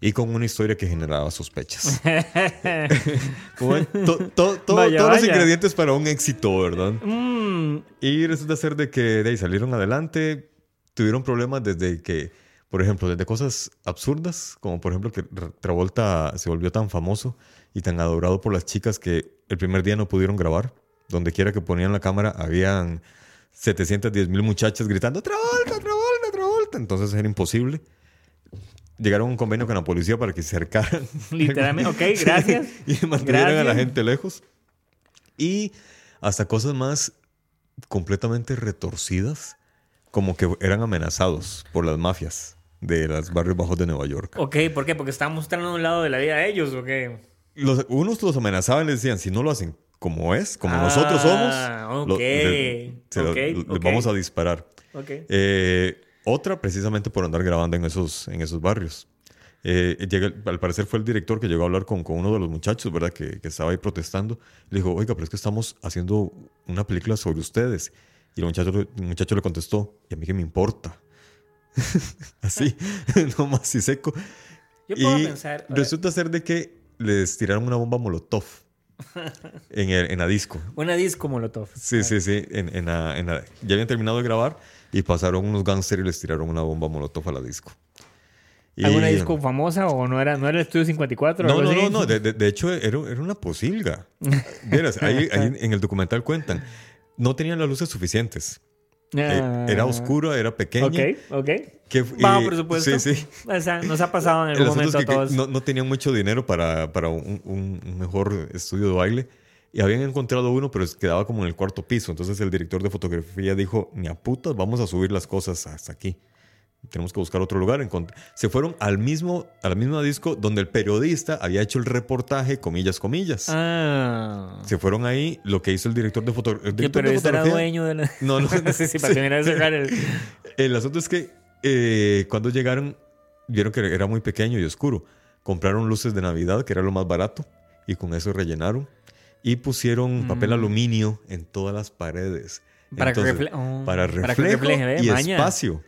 y con una historia que generaba sospechas. Como ven, to- to- to- Vaya, todos los ingredientes para un éxito, ¿verdad? Mm, Y resulta ser de que de ahí salieron adelante, tuvieron problemas desde que, por ejemplo, desde cosas absurdas, como por ejemplo que Ra- Travolta se volvió tan famoso y tan adorado por las chicas que el primer día no pudieron grabar. Donde quiera que ponían la cámara, habían 710 mil muchachas gritando Travolta, Travolta, Travolta. Entonces era imposible. Llegaron a un convenio con la policía para que se acercaran. literalmente, ok, gracias. y mantuvieran a la Gracias. gente lejos. Y hasta cosas más completamente retorcidas, como que eran amenazados por las mafias de los barrios bajos de Nueva York. Ok, ¿por qué? Porque están mostrando un lado de la vida de ellos, ¿o qué? Los, unos los amenazaban y les decían, si no lo hacen como es, como nosotros somos, Ah, lo- ok, le- se lo- ok, les ok. vamos a disparar. Eh, otra precisamente por andar grabando en esos, en esos barrios. Eh, llega- al parecer fue el director que llegó a hablar con, con uno de los muchachos, ¿verdad? Que, que estaba ahí protestando. Le dijo, oiga, pero es que estamos haciendo una película sobre ustedes. Y el muchacho, el muchacho le contestó, ¿y a mí qué me importa? Así, nomás y seco. Yo puedo y pensar. resulta ser de que les tiraron una bomba molotov en, el, en la disco. Una disco molotov. Sí, sí, sí. En, en la- en la- ya habían terminado de grabar y pasaron unos gangsters y les tiraron una bomba molotov a la disco. Y- ¿Alguna disco famosa o no era, no era el Estudio 54? o No, no, no, no. De, de- de hecho, era, era una posilga. Vieras, ahí, ahí en el documental cuentan. No tenían las luces suficientes. Eh, Ah, era oscura, era pequeña. Ok, ok. Que, Bajo y- presupuesto. Sí, sí. O sea, nos ha pasado en El algún momento que, a todos. no, no tenían mucho dinero para, para un, un- un mejor estudio de baile. Y habían encontrado uno, pero quedaba como en el cuarto piso. Entonces el director de fotografía dijo, ni a putas, vamos a subir las cosas hasta aquí. Tenemos que buscar otro lugar. Se fueron al mismo, a la misma disco donde el periodista había hecho el reportaje, comillas, comillas. Ah. Se fueron ahí, lo que hizo el director de, foto- el director de periodista era fotografía. dueño de la... No, no. sí, sí, para cerrar el... El asunto es que eh, cuando llegaron, vieron que era muy pequeño y oscuro. Compraron luces de Navidad, que era lo más barato, y con eso rellenaron. Y pusieron papel aluminio en todas las paredes. Mm. Para que Entonces, refle- oh, para para que reflejo refleje, y Maña. espacio.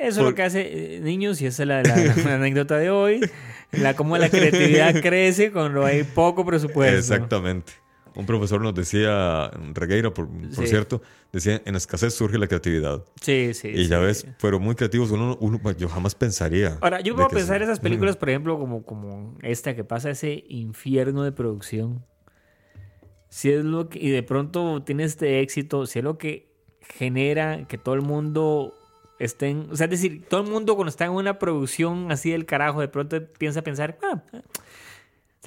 Eso es lo que hace eh, niños y esa es la, la- la anécdota de hoy. La, cómo la creatividad crece cuando hay poco presupuesto. Exactamente. Un profesor nos decía, Regueira, por, por Sí. cierto, decía, en escasez surge la creatividad. Sí, sí. y ya sí. ves, fueron muy creativos. Uno, uno- yo jamás pensaría. Ahora, yo puedo pensar se- esas películas, por ejemplo, como, como esta que pasa ese infierno de producción. Si es lo que, y de pronto tiene este éxito, si es lo que genera que todo el mundo estén. O sea, es decir, todo el mundo cuando está en una producción así del carajo, de pronto piensa pensar, ah,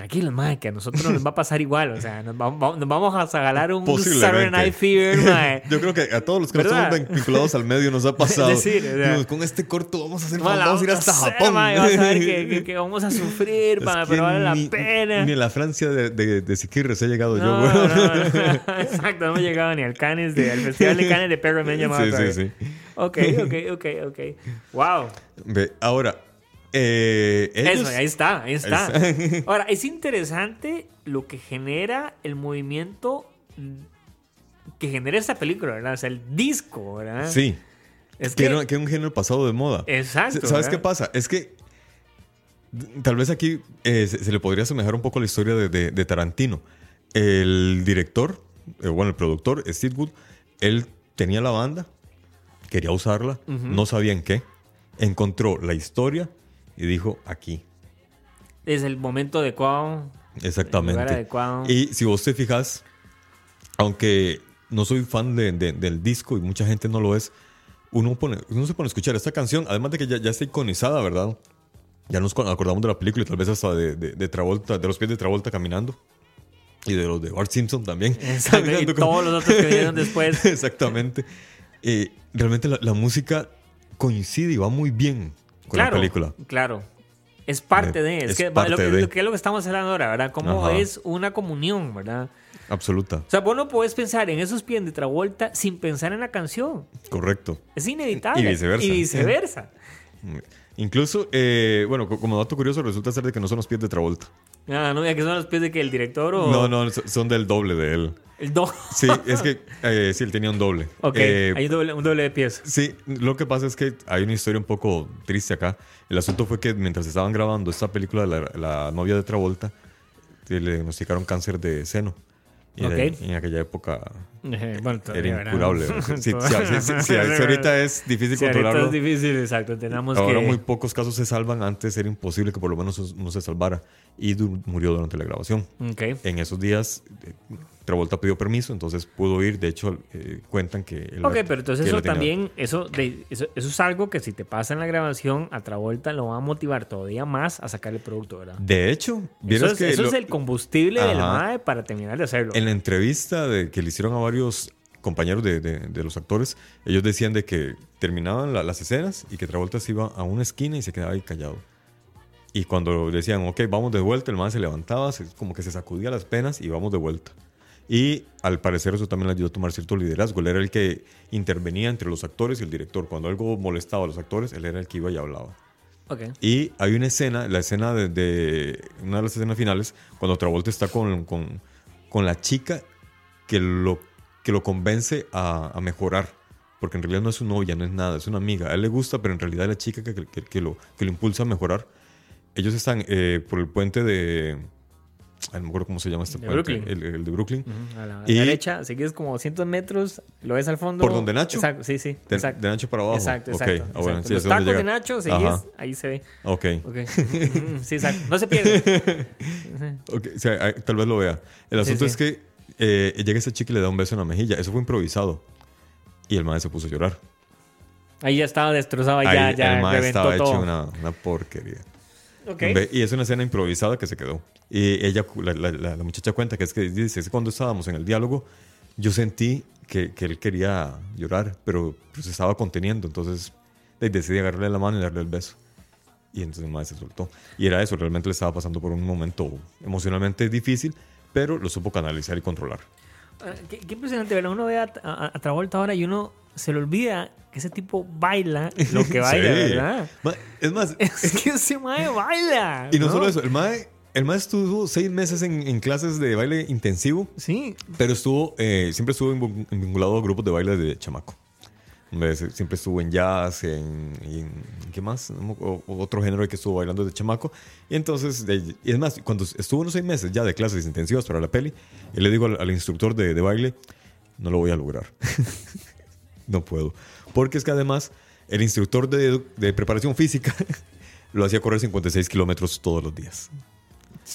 tranquilo, mae, que a nosotros nos va a pasar igual. O sea, nos vamos, nos vamos a galar un. Saturday Night Fever, mae. Yo creo que a todos los que no ¿Verdad? estamos vinculados al medio nos ha pasado. Es decir, o sea- con este corto vamos a hacer vamos a ir hasta hacer, Japón. mae, vas a ver que, que- que vamos a sufrir, Es mae, pero vale la ni- pena. Ni en la Francia de, de, de Siquirres he llegado No, yo, güey. no, no. Exacto, no hemos llegado ni al Cannes, de, al Festival de Cannes de Perro me han llamado. Sí, sí, sí. Ok, ok, ok, ok. Wow. Ve, ahora, eh, ellos, Eso, ahí está, ahí está. Ahora, es interesante lo que genera el movimiento que genera esta película, ¿verdad? O sea, el disco, ¿verdad? Sí, Es que que, era, que era un género pasado de moda. Exacto, ¿Sabes qué pasa? Es que tal vez aquí eh, se, se le podría asemejar un poco a la historia de, de- de Tarantino. El director, eh, bueno, el productor, Steve Wood, él tenía la banda, quería usarla, no sabía en qué, encontró la historia y dijo aquí. es el momento adecuado. Exactamente. El lugar adecuado. Y si vos te fijas, aunque no soy fan de- de- del disco y mucha gente no lo es, uno, pone, uno se pone a escuchar esta canción, además de que ya, ya está iconizada, ¿verdad? Ya nos acordamos de la película y tal vez hasta de, de- Travolta, de los pies de Travolta caminando. Y de los de Bart Simpson también. Exacto, y con- todos los otros que vinieron después. Exactamente. Eh, realmente la, la música coincide y va muy bien con claro, la película. Claro. Es parte Eh, de. Es, es que, parte lo, de. lo que es lo que estamos hablando ahora, ¿verdad? Cómo Ajá. es una comunión, ¿verdad? Absoluta. O sea, vos no podés pensar en esos pies de Travolta sin pensar en la canción. Correcto. Es inevitable. Y viceversa. Y viceversa. Incluso, eh, bueno, co- como dato curioso, resulta ser de que no son los pies de Travolta. Ah, no, ya que son los pies de que el director o No, no, so- son del doble de él. El do. Sí, es que eh, sí, él tenía un doble. Ok, Eh, hay un doble, un doble de pies. Sí, lo que pasa es que hay una historia un poco triste acá. El asunto fue que mientras estaban grabando esta película, la, la novia de Travolta, eh, le diagnosticaron cáncer de seno. Y en, en aquella época Eh, bueno, era incurable. Sí, sí, ahorita es difícil controlarlo. es difícil, exacto. Tenemos Ahora que... muy pocos casos se salvan. Antes era imposible que por lo menos no se salvara. Y du- murió durante la grabación. Ok. En esos días, eh, Travolta pidió permiso, entonces pudo ir. De hecho, eh, cuentan que... él Ok, la- pero entonces eso la tenía- también, eso, de, eso, eso es algo que si te pasa en la grabación, a Travolta lo va a motivar todavía más a sacar el producto, ¿verdad? De hecho, Eso, es, que eso lo- es el combustible del Ajá. MAE para terminar de hacerlo. en la entrevista de, que le hicieron a varios compañeros de, de- de los actores, ellos decían de que terminaban la- las escenas y que Travolta se iba a una esquina y se quedaba ahí callado. Y cuando decían, ok, vamos de vuelta, el man se levantaba, se- como que se sacudía las penas y vamos de vuelta. Y al parecer eso también le ayudó a tomar cierto liderazgo. Él era el que intervenía entre los actores y el director. Cuando algo molestaba a los actores, él era el que iba y hablaba. Ok. Y hay una escena, la escena de, de- una de las escenas finales, cuando Travolta está con, con, con la chica que lo, que lo convence a, a mejorar. Porque en realidad no es su novia, no es nada, es una amiga. A él le gusta, pero en realidad es la chica que, que- que lo, que lo impulsa a mejorar. Ellos están eh, por el puente de... no me acuerdo cómo se llama este De puente. Brooklyn. El, el de Brooklyn. A la Y- derecha, sigues como 200 metros, lo ves al fondo. ¿Por donde Nacho? Exacto, sí, sí. De, exacto. de Nacho para abajo. Exacto, Ok, exacto. ah, bueno, exacto. sí, Los tacos de. Nacho, seguís, Ajá, ahí se ve. Ok. Ok. sí, exacto. No se pierde. Ok, o sea, ah, tal vez lo vea. El asunto sí. es que eh, llega ese chico y le da un beso en la mejilla. Eso fue improvisado. Y el maestro se puso a llorar. Ahí ya estaba destrozado, ahí ya, ya el maestro reventó estaba todo. hecho una, una porquería. Ok. Ve, Y es una escena improvisada que se quedó. Y ella, la, la- la- muchacha cuenta que es que dice, cuando estábamos en el diálogo, yo sentí que, que él quería llorar, pero pues, se estaba conteniendo. Entonces de- decidí agarrarle la mano y darle el beso. Y entonces maestro se soltó. Y era eso, realmente le estaba pasando por un momento emocionalmente difícil, pero lo supo canalizar y controlar. Ah, Qué, qué impresionante, ¿verdad? Uno ve a, a- a Travolta ahora y uno se le olvida que ese tipo baila lo que baila, Sí. ¿verdad? Ma- Es más, Es que ese mae baila. y no, solo eso, el mae, el mae estuvo seis meses en, en clases de baile intensivo, Sí. pero estuvo, eh, siempre estuvo vinculado a grupos de baile de chamaco. Siempre estuvo en jazz, en, y en- ¿qué más? O- otro género que estuvo bailando de chamaco. Y entonces, y es más, cuando estuvo unos seis meses ya de clases intensivas para la peli, él le digo al, al instructor de, de baile, no lo voy a lograr. no puedo. Porque es que además, el instructor de, de preparación física lo hacía correr 56 kilómetros todos los días.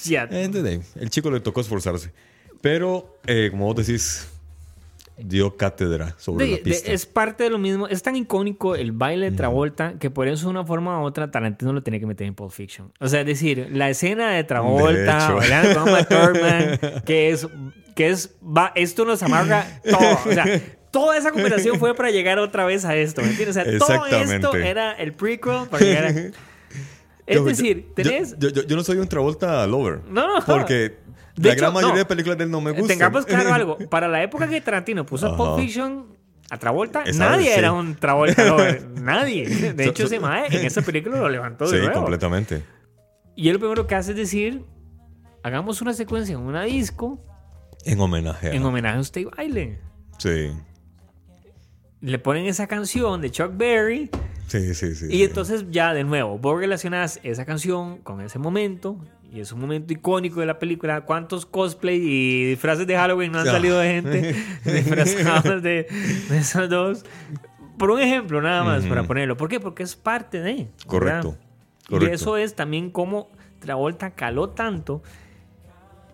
Ya. Entonces, el chico le tocó esforzarse. Pero, eh, como vos decís, dio cátedra sobre De- la de- pista. es parte de lo mismo. Es tan icónico el baile de Travolta que por eso, de una forma u otra, Tarantino lo tenía que meter en Pulp Fiction. O sea, es decir, la escena de Travolta bailando con que es. Que es va, esto nos amarga todo. O sea, toda esa combinación fue para llegar otra vez a esto. ¿Me entiendes? O sea, todo esto era el prequel para llegar a. Es Yo- decir, tenés. Yo, yo- yo no soy un Travolta lover. No, no. Porque De la hecho, gran mayoría no. de películas de él no me gustan. Tengamos claro algo. Para la época que Tarantino puso Ajá. Pulp Fiction a Travolta, Esa nadie vez, sí. era un Travolta lover. nadie. De hecho, ese mae en esa película lo levantó de Sí, nuevo. completamente. Y él lo primero que hace es decir, hagamos una secuencia en una disco En homenaje. a- en homenaje a y baile. Sí. Le ponen esa canción de Chuck Berry Sí, sí, sí. y sí. entonces ya de nuevo, vos relacionás esa canción con ese momento y es un momento icónico de la película. ¿Cuántos cosplay y disfraces de Halloween no han salido de gente disfrazados de, de esos dos? Por un ejemplo nada más, para ponerlo. ¿Por qué? Porque es parte de. Correcto. ¿verdad? Y Correcto. eso es también como Travolta caló tanto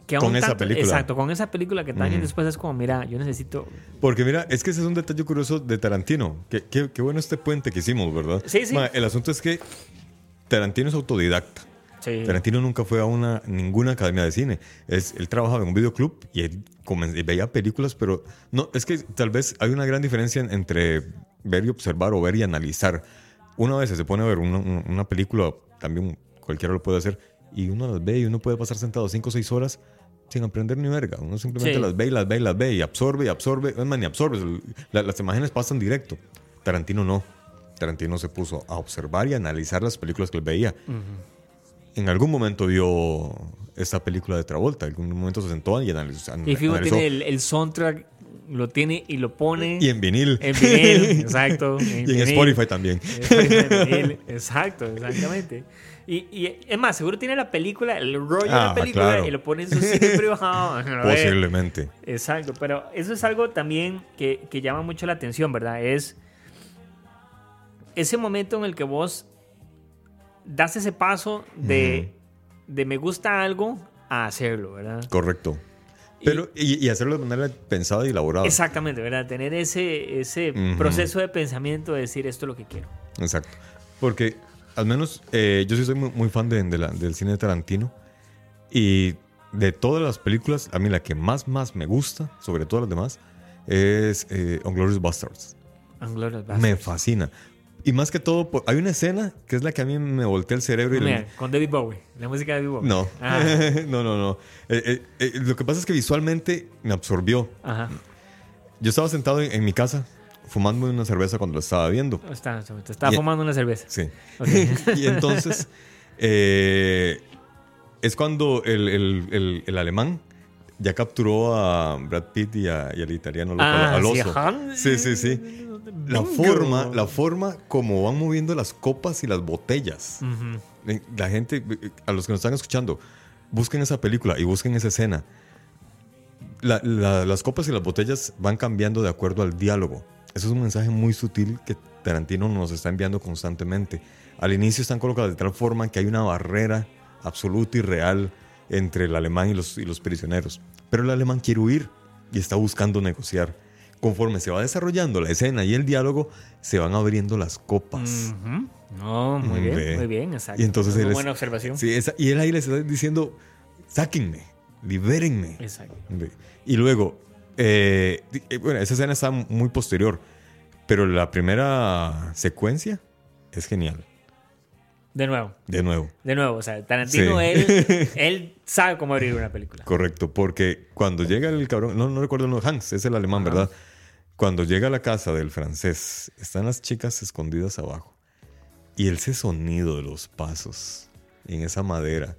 que Con esa tanto- película. Exacto, con esa película que años Ujú. después es como, mira, yo necesito... Porque mira, es que ese es un detalle curioso de Tarantino. Qué, qué- qué bueno este puente que hicimos, ¿verdad? Sí, sí. Ma, el asunto es que Tarantino es autodidacta. Sí. Tarantino nunca fue a una ninguna academia de cine. Es, él trabajaba en un videoclub y él veía películas, pero no, es que tal vez hay una gran diferencia en- entre ver y observar o ver y analizar. Una vez se pone a ver una, una- película, también cualquiera lo puede hacer, y uno las ve y uno puede pasar sentado 5 o 6 horas sin aprender ni verga. Uno simplemente Sí. las ve y las ve y las ve y absorbe y absorbe. Es más, ni absorbe. La- las imágenes pasan directo. Tarantino no. Tarantino se puso a observar y analizar las películas que él veía. En algún momento vio esta película de Travolta. En algún momento se sentó y analizó. Y analizó. tiene el, el soundtrack, lo tiene y lo pone Y en vinil. en vinil, exacto. y en. Spotify también. Spotify en vinil, Exacto, exactamente. Y, y es más, seguro tiene la película, el rollo de Ah, la película claro. y lo pone en su cine privado. Posiblemente. Exacto, pero eso es algo también que, que llama mucho la atención, ¿verdad? Es ese momento en el que vos das ese paso de, de me gusta algo a hacerlo, ¿verdad? Correcto. Pero, y, y hacerlo de manera pensada y elaborada. Exactamente, ¿verdad? Tener ese, ese proceso de pensamiento de decir esto es lo que quiero. Exacto. Porque al menos eh, yo sí soy muy, muy fan de, de la- del cine de Tarantino. Y de todas las películas, a mí la que más, más me gusta, sobre todas las demás, es eh, Unglorious Bastards. Unglorious Me Bastards. fascina. Y más que todo, hay una escena que es la que a mí me voltea el cerebro. Y Mira, le- con David Bowie, la música de David Bowie. no. Ah, no, no, no. Eh, eh, eh, lo que pasa es que visualmente me absorbió. ajá. Yo estaba sentado en, en mi casa fumando una cerveza cuando lo estaba viendo. Está, te estaba Y- fumando una cerveza. Sí. Y entonces es cuando el, el- el- el alemán ya capturó a Brad Pitt y, a- y al italiano Ah, al oso. Sí, sí, sí. La forma, la forma como van moviendo las copas y las botellas. Eh, La gente, eh, a los que nos están escuchando, busquen esa película y busquen esa escena. La- la- las copas y las botellas van cambiando de acuerdo al diálogo. Eso es un mensaje muy sutil que Tarantino nos está enviando constantemente. Al inicio están colocadas de tal forma que hay una barrera absoluta y real entre el alemán y los, y los prisioneros. Pero el alemán quiere huir y está buscando negociar. Conforme se va desarrollando la escena y el diálogo, se van abriendo las copas. No, muy Mm, bien, ve. muy bien, exacto. Y entonces Muy él es- buena observación. Sí, esa- y él ahí les está diciendo, sáquenme, libérenme. Exacto. Ve. Y luego, eh, eh, bueno, esa escena está muy posterior, pero la primera secuencia es genial, De nuevo, de nuevo. de nuevo. O sea, Tarantino, Sí. él, él sabe cómo abrir una película. Correcto, porque cuando llega el cabrón, no, no recuerdo el nombre, Hans, es el alemán, ¿verdad? Cuando llega a la casa del francés, están las chicas escondidas abajo. Y ese sonido de los pasos en esa madera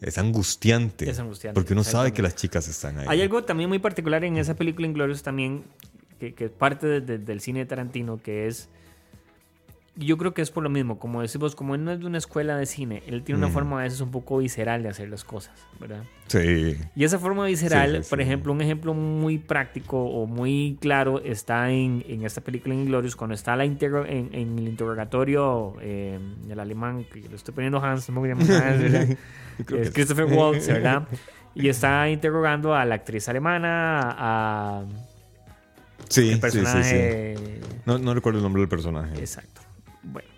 es angustiante. Es angustiante, Porque uno sabe que las chicas están ahí. Hay algo también muy particular en esa película Inglorious también, que, que es parte de- de- del cine de Tarantino, que es. Yo creo que es por lo mismo, como decimos, como él no es de una escuela de cine, él tiene una Mm. forma a veces un poco visceral de hacer las cosas, ¿verdad? Sí. Y esa forma visceral, Sí, sí, por sí. ejemplo, un ejemplo muy práctico o muy claro está en, en esta película Inglorious, cuando está la interro- en, en el interrogatorio, eh, el alemán, que lo estoy poniendo Hans, no me Hans, Es Christopher Waltz, ¿verdad? Y está interrogando a la actriz alemana, a, Sí, el sí, sí, sí. personaje. No, no recuerdo el nombre del personaje. Exacto. Bueno.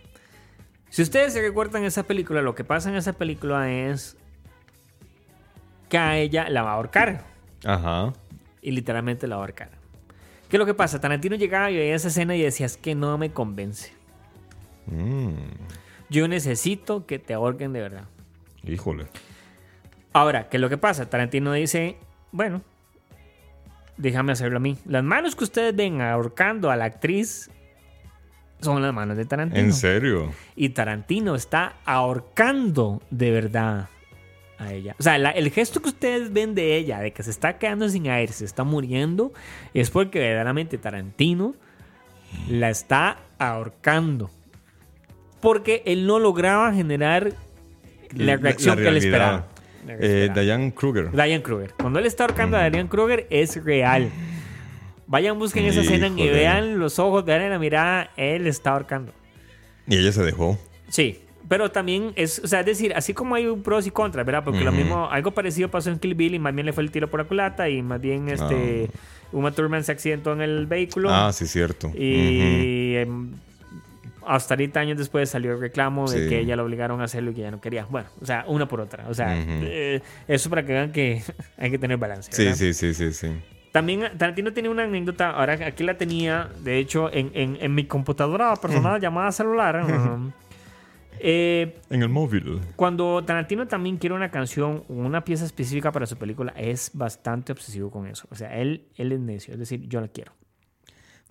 Si ustedes se recuerdan esa película, lo que pasa en esa película es que a ella la va a ahorcar. Ajá. Y literalmente la va a ahorcar. ¿Qué es lo que pasa? Tarantino llegaba y veía esa escena y decía, es que no me convence. Mm, Yo necesito que te ahorquen de verdad. híjole. Ahora, ¿qué es lo que pasa? Tarantino dice, bueno, déjame hacerlo a mí. Las manos que ustedes ven ahorcando a la actriz son las manos de Tarantino. ¿En serio? Y Tarantino está ahorcando de verdad a ella. O sea, la- el gesto que ustedes ven de ella, de que se está quedando sin aire, se está muriendo, es porque verdaderamente Tarantino la está ahorcando. Porque él no lograba generar la La- reacción la que él Eh, esperaba. Diane Kruger. Diane Kruger. Cuando él está ahorcando a Diane Kruger es real. Vayan, busquen esa escena y vean los ojos, vean la mirada, él está ahorcando. Y ella se dejó. Sí, pero también es, o sea, es decir, así como hay un pros y contras, ¿verdad? Porque lo mismo, algo parecido pasó en Kill Bill y más bien le fue el tiro por la culata y más bien este Uma Thurman se accidentó en el vehículo Ah, sí, cierto. Y em, hasta ahorita años después salió el reclamo de Sí. que ella la obligaron a hacerlo y que ella no quería. Bueno, o sea, una por otra. O sea, Ujú. eh, eso para que vean que hay que tener balance. Sí, ¿verdad? sí, sí, sí, sí. También Tarantino tiene una anécdota, ahora aquí la tenía, de hecho, en, en- en mi computadora personal llamada celular. eh, En el móvil. cuando Tarantino también quiere una canción una pieza específica para su película, es bastante obsesivo con eso. O sea, él, él es necio, es decir, yo la quiero.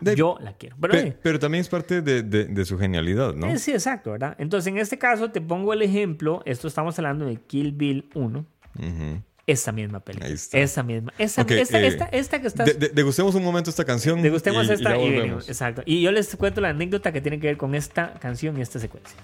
De- yo la quiero. Pero, Pe- pero también es parte de, de- de su genialidad, ¿no? eh, sí, exacto, ¿verdad? Entonces, en este caso, te pongo el ejemplo. Esto estamos hablando de Kill Bill 1. Ujú. Esa misma película. Ahí está. Esa misma. Esa, esta, eh, esta, esta que De- de- degustemos un momento esta canción. Degustemos y- y esta y, volvemos. venimos. Exacto. Y yo les cuento la anécdota que tiene que ver con esta canción y esta secuencia.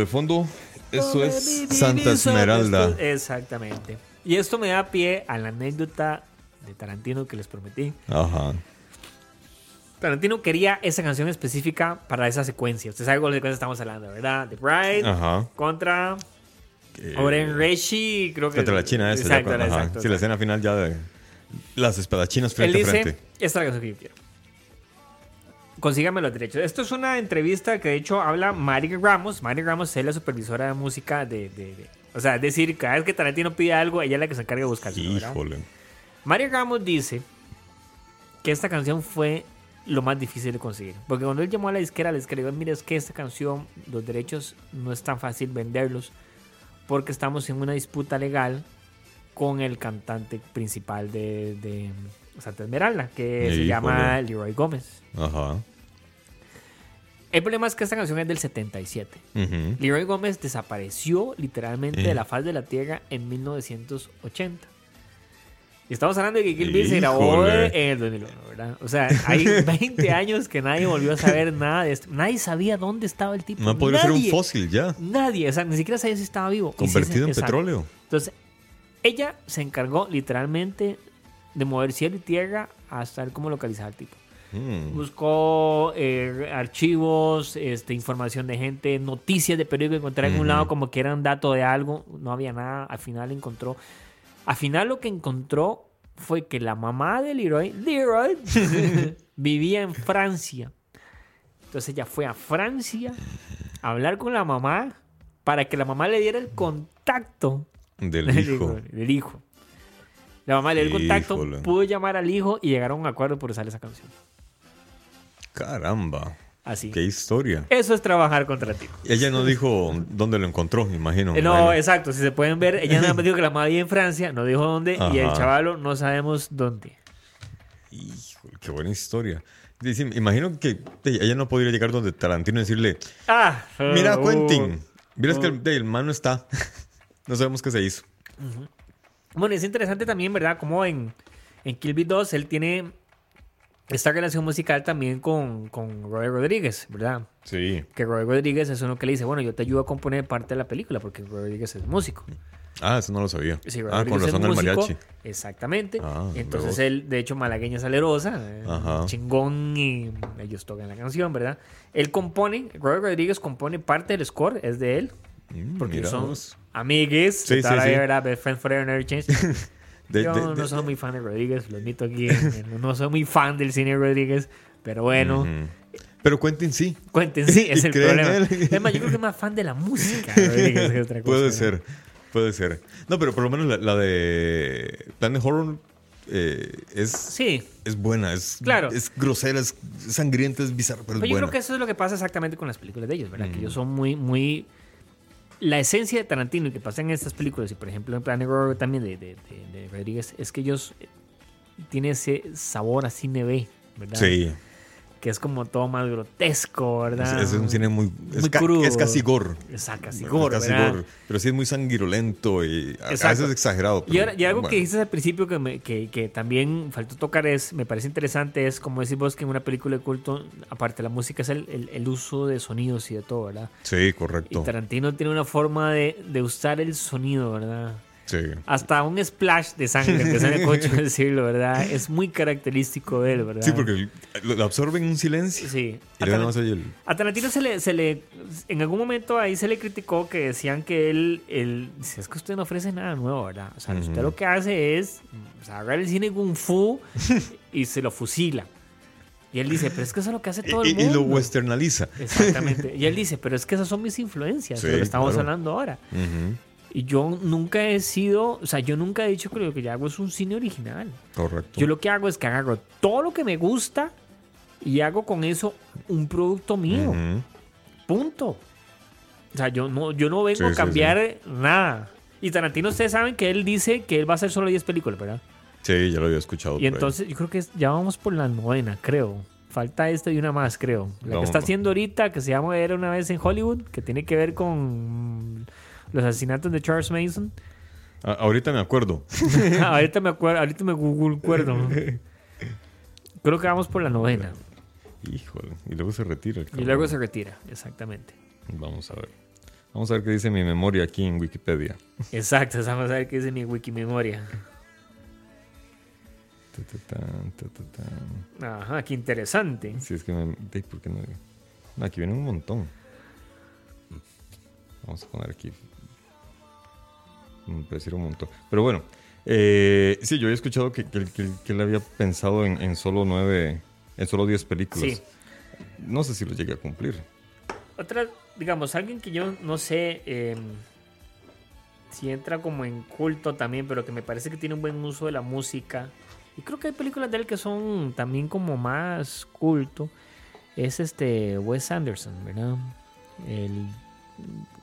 De fondo, eso es Santa Esmeralda. Exactamente. Y esto me da pie a la anécdota de Tarantino que les prometí. Ajá. Tarantino quería esa canción específica para esa secuencia. Usted sabe cuál secuencia estamos hablando, ¿verdad? The Bride Ajá. contra Eh, Oren Reshi, creo que Contra la China esa. ya Exacto, ajá. exacto, Sí, la exacto. escena final ya de las espadachinas Él frente a dice, frente. esta es la canción que yo quiero. Consígame los derechos. Esto es una entrevista que de hecho habla Mari Ramos. Mari Ramos es la supervisora de música de, de- de- O sea, es decir, cada vez que Tarantino pide algo, ella es la que se encarga de buscarlo. ¿verdad? Híjole. Mari Ramos dice que esta canción fue lo más difícil de conseguir. Porque cuando él llamó a la disquera, la disquera dijo, mira, es que esta canción, los derechos no es tan fácil venderlos porque estamos en una disputa legal con el cantante principal de, de Santa Esmeralda, que se llama Leroy Gómez. Ajá. El problema es que esta canción es del 77. Ujú. Leroy Gómez desapareció literalmente de la faz de la tierra en 1980. Y estamos hablando de que Kill Bill se grabó en el 2001, ¿verdad? O sea, hay 20 años que nadie volvió a saber nada de esto. Nadie sabía dónde estaba el tipo. No podría ser un Nadie. fósil ya. Nadie, o sea, ni siquiera sabía si estaba vivo. Sí, Convertido en exacto. petróleo. Entonces, ella se encargó literalmente de mover cielo y tierra hasta ver cómo localizar al tipo. Mm. Buscó eh, archivos, este, información de gente, noticias de periódico, encontré en un Ujú. lado como que era un dato de algo, no había nada, al final encontró. Al final lo que encontró fue que la mamá de Leroy, Leroy, vivía en Francia. Entonces ella fue a Francia a hablar con la mamá para que la mamá le diera el contacto Del del hijo. del hijo. La mamá le dio el contacto, Híjole. pudo llamar al hijo y llegaron a un acuerdo por usar esa canción. Caramba. Así. Qué historia. Eso es trabajar contra ti. Ella no dijo dónde lo encontró, me imagino. No, exacto. Si se pueden ver, ella nada más dijo que la mamá vivía en Francia, no dijo dónde, y el chavalo no sabemos dónde. Híjole, qué buena historia. Imagino que ella no podría llegar donde Tarantino y decirle, Ah, mira uh, Quentin, miras que uh. el, de, el man no está. no sabemos qué se hizo. Bueno, es interesante también, ¿verdad? Como en, en Kill Bill 2 él tiene esta relación musical también con, con Roy Rodríguez, ¿verdad? Sí. Que Roy Rodríguez es uno que le dice, bueno, yo te ayudo a componer parte de la película porque Roy Rodríguez es músico. Ah, eso no lo sabía. Sí, Roy ah, con Rodríguez es razón el mariachi. Exactamente. Ah, Entonces él, de hecho, malagueña salerosa, eh, Ajá. chingón y ellos tocan la canción, ¿verdad? Él compone, Roy Rodríguez compone parte del score, es de él, Mm, porque son amigues, Sí, sí, sí. vida, best friend forever, never change. De- Yo de- no de- soy muy fan de Rodríguez, lo admito aquí, no soy muy fan del cine de Rodríguez, pero bueno. Pero Quentin sí. cuenten, sí, es el problema. él. Es más, yo creo que es más fan de la música Rodríguez que otra cosa. Puede ¿no? ser, puede ser. No, pero por lo menos la, la de Planet Horror eh, es, Sí, es buena, es, Claro. es grosera, es sangrienta, es bizarra, pero es yo buena. creo que eso es lo que pasa exactamente con las películas de ellos, ¿verdad? Que ellos son muy, muy... La esencia de Tarantino y que pasa en estas películas, y por ejemplo en Planet Horror también de, de, de- de Rodríguez, es que ellos eh, tienen ese sabor a cine B, ¿verdad? Sí, Que es como todo más grotesco, es, ¿verdad? es un cine muy... Es, Muy ca- crudo. es casi gore. Exacto, casi Es casi ¿verdad? gore, Pero sí es muy sanguinolento y a, a veces exagerado. Y, ahora- y algo que dices al principio que, me- que, que también faltó tocar es, me parece interesante, es como decís vos que en una película de culto, aparte de la música, es el, el- el uso de sonidos y de todo, ¿verdad? Sí, Y correcto. Tarantino tiene una forma de, de usar el sonido, ¿verdad? Sí. Hasta un splash de sangre, que sale cocho decirlo, ¿verdad? Es muy característico de él, ¿verdad? Sí, porque lo, lo absorbe en un silencio. Sí. Y A, el... Tarantino se le, se le... En algún momento ahí se le criticó que decían que él... él es que usted no ofrece nada nuevo, ¿verdad? O sea, usted lo que hace es o sea, agarrar el cine Kung Fu y se lo fusila. Y él dice, pero es que eso es lo que hace todo el mundo. y lo westernaliza. Exactamente. Y él dice, pero es que esas son mis influencias, Sí, de lo que estamos claro. hablando ahora. Ujú, Y yo nunca he sido, o sea, yo nunca he dicho que lo que yo hago es un cine original. Correcto. Yo lo que hago es que agarro todo lo que me gusta y hago con eso un producto mío. Punto. O sea, yo no, yo no vengo Sí, a sí, cambiar nada. Y Tarantino, ustedes saben que él dice que él va a hacer solo 10 películas, ¿verdad? Sí, ya lo había escuchado. Y ahí. entonces yo creo que ya vamos por la novena, creo. Falta esta y una más, creo. La que está haciendo ahorita, que se llama Era una vez en Hollywood, que tiene que ver con los asesinatos de Charles Mason. A- ahorita me acuerdo. ahorita me acuerdo, ahorita me google acuerdo. Creo que vamos por la novena. Híjole. Y luego se retira. el Y luego se retira, exactamente. Vamos a ver. Vamos a ver qué dice mi memoria aquí en Wikipedia. Exacto, vamos a ver qué dice mi Wikimemoria. Ajá, qué interesante. Si es que me. ¿Por qué no? No, aquí vienen un montón. Vamos a poner aquí. Me pareciera un montón. Pero bueno. eh, sí, yo había escuchado que, que, él- que él- que él había pensado en, en solo nueve. En solo diez películas. Sí. No sé si lo llegué a cumplir. Otra, digamos, alguien que yo no sé eh, si entra como en culto también, pero que me parece que tiene un buen uso de la música. Y creo que hay películas de él que son también como más culto. Es este Wes Anderson, ¿verdad? El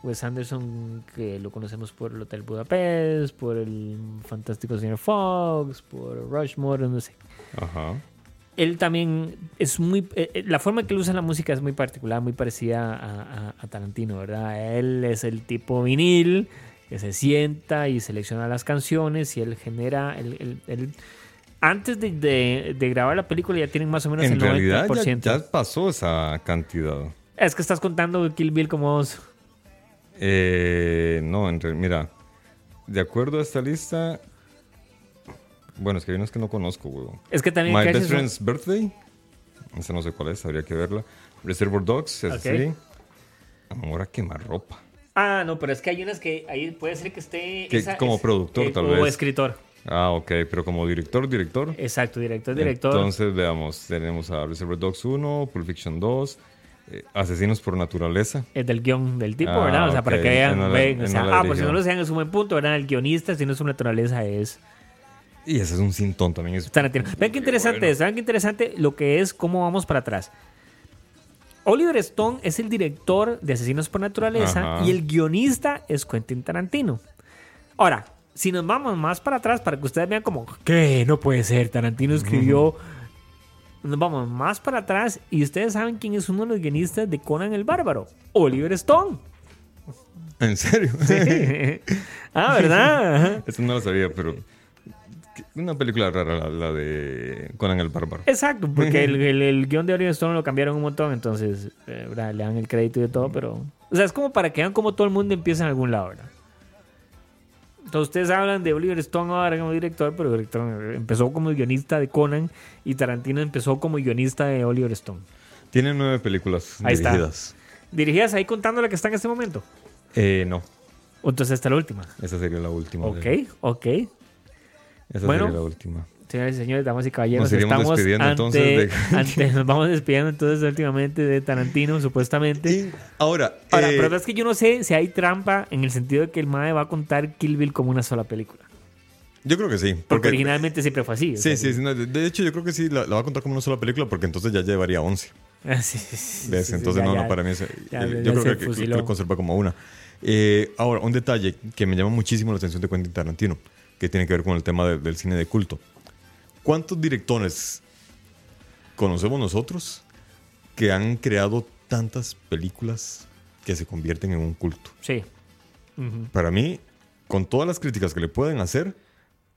Wes Anderson que lo conocemos por el Hotel Budapest, por el fantástico señor Fox, por Rushmore, no sé. Ajá. Él también es muy. eh, eh, la forma que él usa la música es muy particular, muy parecida a, a- a Tarantino, ¿verdad? Él es el tipo vinil que se sienta y selecciona las canciones y él genera el, el- el- antes de, de- de grabar la película ya tienen más o menos En el realidad 90%. ya, ya pasó esa cantidad. Es que estás contando Kill Bill como. Eh, no, en mira, de acuerdo a esta lista, bueno, es que hay unas que no conozco. Es que también My Best un- Friend's Birthday, esa no sé cuál es, habría que verla. Reservoir Dogs, es Ok. así. Amor a quemarropa. Ah, no, pero es que hay unas que ahí puede ser que esté. Que como productor, tal o vez. escritor. Ah, ok, pero como director, director. Exacto, director, director. Entonces, veamos, tenemos a Reservoir Dogs 1, Pulp Fiction 2, eh, Asesinos por Naturaleza. Es del guion del tipo, Ah, ¿verdad? O sea, para que vean, no la- ven, o él sea, no la ah, por si dirigió. no lo saben, es un buen punto, ¿verdad? El guionista, si no es su naturaleza, es Y ese es un sintón también. Es Tarantino. Vean qué interesante bueno. es, vean qué interesante lo que es cómo vamos para atrás. Oliver Stone es el director de Asesinos por Naturaleza Ajá. y el guionista es Quentin Tarantino. Ahora, si nos vamos más para atrás para que ustedes vean como, ¿qué? No puede ser, Tarantino escribió... Nos vamos más para atrás y ustedes saben quién es uno de los guionistas de Conan el Bárbaro. Oliver Stone. ¿En serio? ah, ¿verdad? Eso no lo sabía, pero. Una película rara, la, la de Conan el Bárbaro. Exacto, porque el, el, el guion de Oliver Stone lo cambiaron un montón, entonces eh, le dan el crédito y de todo, pero... O sea, es como para que vean cómo todo el mundo empieza en algún lado, ¿verdad? Entonces ustedes hablan de Oliver Stone ahora como director, pero empezó como guionista de Conan y Tarantino empezó como guionista de Oliver Stone. Tiene nueve películas Ahí está. dirigidas. ¿Dirigidas ahí contando la que está en este momento? Eh, no, ¿O Entonces esta es la última. esa sería la última. Ok, de- ok. Esa Bueno. sería la última. Señoras y señores, damas y caballeros, Nos estamos despidiendo, ante, entonces, de- ante- nos vamos despidiendo entonces últimamente de Tarantino, supuestamente. Y ahora, Ahora, eh, pero es que yo no sé si hay trampa en el sentido de que el MAE va a contar Kill Bill como una sola película. yo creo que sí. Porque, Porque, originalmente siempre fue así. sí, sí, sí, no, de- hecho yo creo que sí, la, la va a contar como una sola película porque entonces ya llevaría 11. Ah, sí, sí, entonces ya, no, ya. no, para mí es, eh, ya, eh, yo creo que, que, fusiló. que lo conserva como una. Eh, ahora, un detalle que me llama muchísimo la atención de Quentin Tarantino, que tiene que ver con el tema de- del cine de culto. ¿Cuántos directores conocemos nosotros que han creado tantas películas que se convierten en un culto? Sí. Para mí, con todas las críticas que le pueden hacer,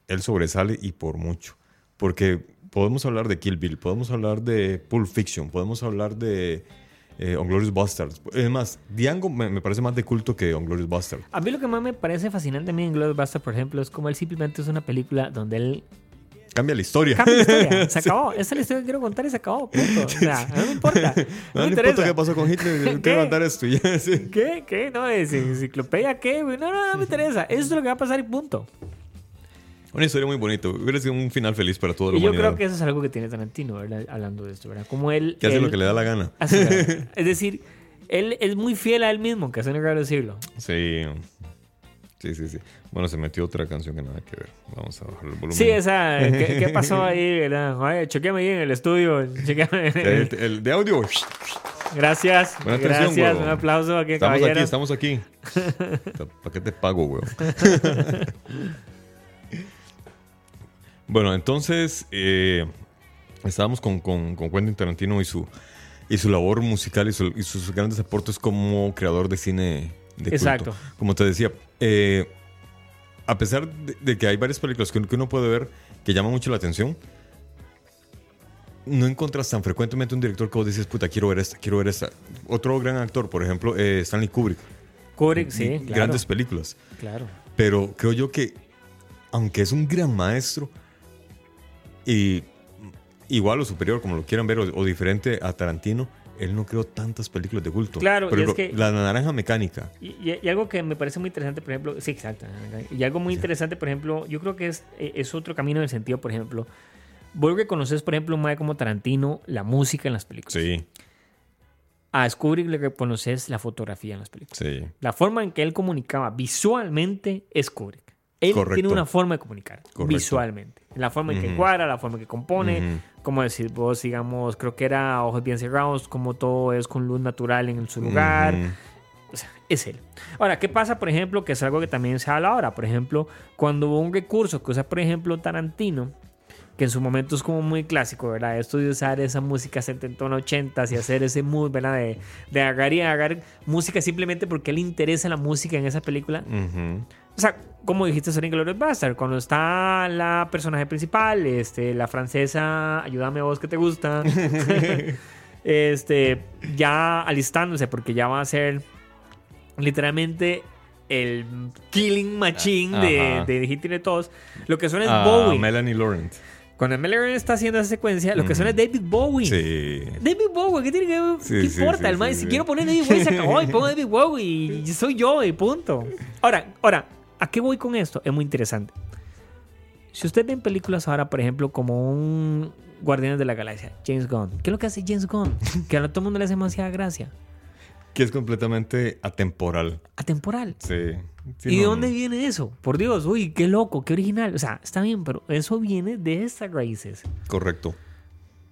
él sobresale y por mucho. Porque podemos hablar de Kill Bill, podemos hablar de Pulp Fiction, podemos hablar de eh, Unglorious Bastards. Es más, Django me, me parece más de culto que Unglorious Bastards. A mí lo que más me parece fascinante a mí en Blockbuster, por ejemplo, es como él simplemente es una película donde él Cambia la historia. cambia la historia. Se acabó. Esa es la historia que quiero contar y se acabó. Punto. O sea, no me importa. No, No, me importa qué pasó con Hitler, ¿Qué? quiero mandar esto. sí. ¿Qué? ¿Qué? No, es enciclopedia, ¿qué? No, no, no me interesa. Eso es lo que va a pasar y punto. Una historia muy bonita. Hubiera sido un final feliz para toda la Y yo creo que eso es algo que tiene Tarantino, ¿verdad? Hablando de esto, ¿verdad? Como él... Que hace él lo que le da la gana. hace es decir, él es muy fiel a él mismo, que hace no quiero decirlo. Sí. Sí, sí, sí. Bueno, se metió otra canción que nada que ver. Vamos a bajar el volumen. Sí, esa... ¿Qué, qué pasó ahí, verdad? Oye, chequeame ahí en el estudio. chequeame en el- El, de audio. Gracias. Buena atención, Gracias. huevón. Un aplauso aquí, Estamos caballero. aquí, estamos aquí. ¿Para qué te pago, weón? bueno, entonces eh, estábamos con, con, con Quentin Tarantino y su, y su labor musical y, su- y sus grandes aportes como creador de cine de culto. Exacto. Como te decía, eh, a pesar de, de que hay varias películas que, que uno puede ver que llaman mucho la atención, no encuentras tan frecuentemente un director que vos dices, puta, quiero ver esta, quiero ver esta. Otro gran actor, por ejemplo, eh, Stanley Kubrick. Kubrick, sí, Y claro. Grandes películas. Claro. Pero creo yo que, aunque es un gran maestro, y igual o superior, como lo quieran ver, o, o diferente a Tarantino, él no creó tantas películas de culto. Claro, Por y es que- La Naranja Mecánica. Y, y- y algo que me parece muy interesante, por ejemplo, sí, exacto. Y algo muy interesante, por ejemplo, yo creo que es, eh, es otro camino en el sentido, por ejemplo, vos que conoces, por ejemplo, un mae como Tarantino, la música en las películas. Sí, A Kubrick le reconoces la fotografía en las películas. sí. La forma en que él comunicaba visualmente es Kubrick. Él Correcto. tiene una forma de comunicar Correcto. visualmente. La forma en que Ujú. cuadra, la forma en que compone, Ujú. como decir vos, digamos, creo que era Ojos Bien Cerrados, como todo es con luz natural en su lugar. Ujú. O sea, es él. Ahora, ¿qué pasa, por ejemplo, que es algo que también se habla ahora? Por ejemplo, cuando hubo un recurso que usa, por ejemplo, Tarantino, que en su momento es como muy clásico, ¿verdad? Esto de usar esa música 70 80 y hacer ese mood, ¿verdad? De, de agarrar y agarrar música simplemente porque le interesa la música en esa película. Ujú. O sea, como dijiste Sonic Glorious Bastard, cuando está la personaje principal, este, la francesa, ayúdame a vos que te gusta, este, ya alistándose porque ya va a ser literalmente el killing machine de, de Hitler de todos. Lo que suena es Ah, Bowie. Melanie Laurent. Cuando Melanie está haciendo esa secuencia, lo que suena es David Bowie. Sí. David Bowie, ¿qué tiene que ver? Sí, ¿Qué sí, importa? sí, el man, si quiero poner David Bowie, se acabó y pongo David Bowie y soy yo y punto. Ahora, ahora, ¿a qué voy con esto? Es muy interesante. Si usted ve en películas ahora, por ejemplo, como un Guardianes de la Galaxia, James Gunn, ¿qué es lo que hace James Gunn? Que a todo el mundo le hace demasiada gracia. Que es completamente atemporal. Atemporal. Sí. Sí, ¿Y de dónde viene eso? Por Dios, uy, qué loco, qué original. O sea, está bien, pero eso viene de estas raíces. Correcto.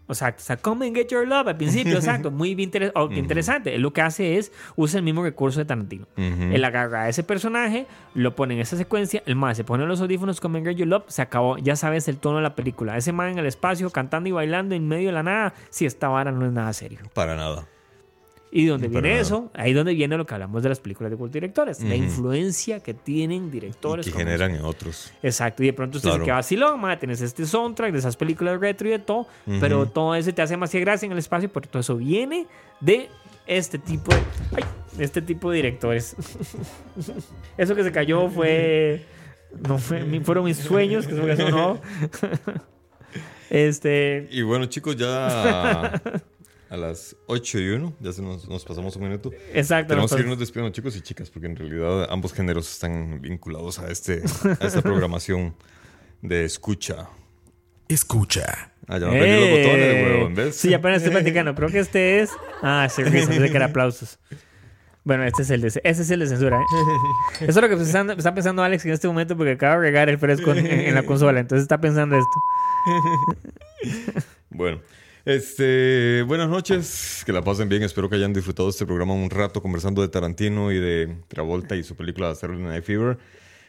O sea, o sea, come and get your love al principio, exacto. Muy bien interes- oh, interesante. Él lo que hace es usa el mismo recurso de Tarantino. Ujú. Él agarra a ese personaje, lo pone en esa secuencia, el más se pone los audífonos, come and get your love, se acabó. Ya sabes el tono de la película. Ese man en el espacio cantando y bailando en medio de la nada, si esta vara no es nada serio. Para nada. Y de donde Para viene eso, ahí donde viene lo que hablamos de las películas de culto directores, la Ujú. influencia que tienen Y directores. que generan en otros. Exacto, y de pronto usted Claro. se queda vacilón, ma, tenés este soundtrack de esas películas retro y de todo, pero todo eso te hace más gracia en el espacio porque todo eso viene de este tipo de, ay, este tipo de directores. eso que se cayó fue, no fue, fueron mis sueños, que eso que sonó. este, Y bueno, chicos, ya a las 8 y 1, ya se nos, nos pasamos un minuto. exacto. Tenemos que irnos despidiendo, chicos y chicas, porque en realidad ambos géneros están vinculados a, este, a esta programación de escucha. Escucha. Ah, ya no aprendí los botones, ¡Eh! huevón, ¿ves? Sí, apenas estoy platicando. Creo que este es. Ah, sí, me hace que era aplausos. Bueno, este es el de, ese es el de censura. ¿eh? Eso es lo que está, está pensando Alex en este momento porque acaba de regar el fresco en, en la consola. Entonces está pensando esto. Bueno, este, buenas noches, que la pasen bien. Espero que hayan disfrutado este programa un rato conversando de Tarantino y de Travolta y su película Saturday Night Fever.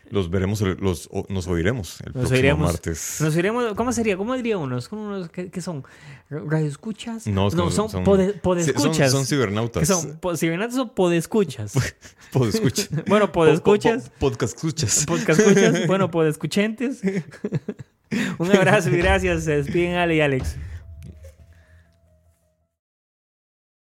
Los veremos, los, o- nos oiremos el Nos próximo martes. Nos iremos. ¿Cómo sería? ¿Cómo diría unos que, que son? ¿Radioescuchas? No, es que son, son- pode- sí, podescuchas. son- son cibernautas. ¿Qué son? Po- ¿Cibernautas o podescuchas? Podescucha. bueno, podescuchas. Po- po- podcast escuchas. Podcast escuchas. Bueno, podescuchentes. Un abrazo y gracias. Se despiden Ale y Alex.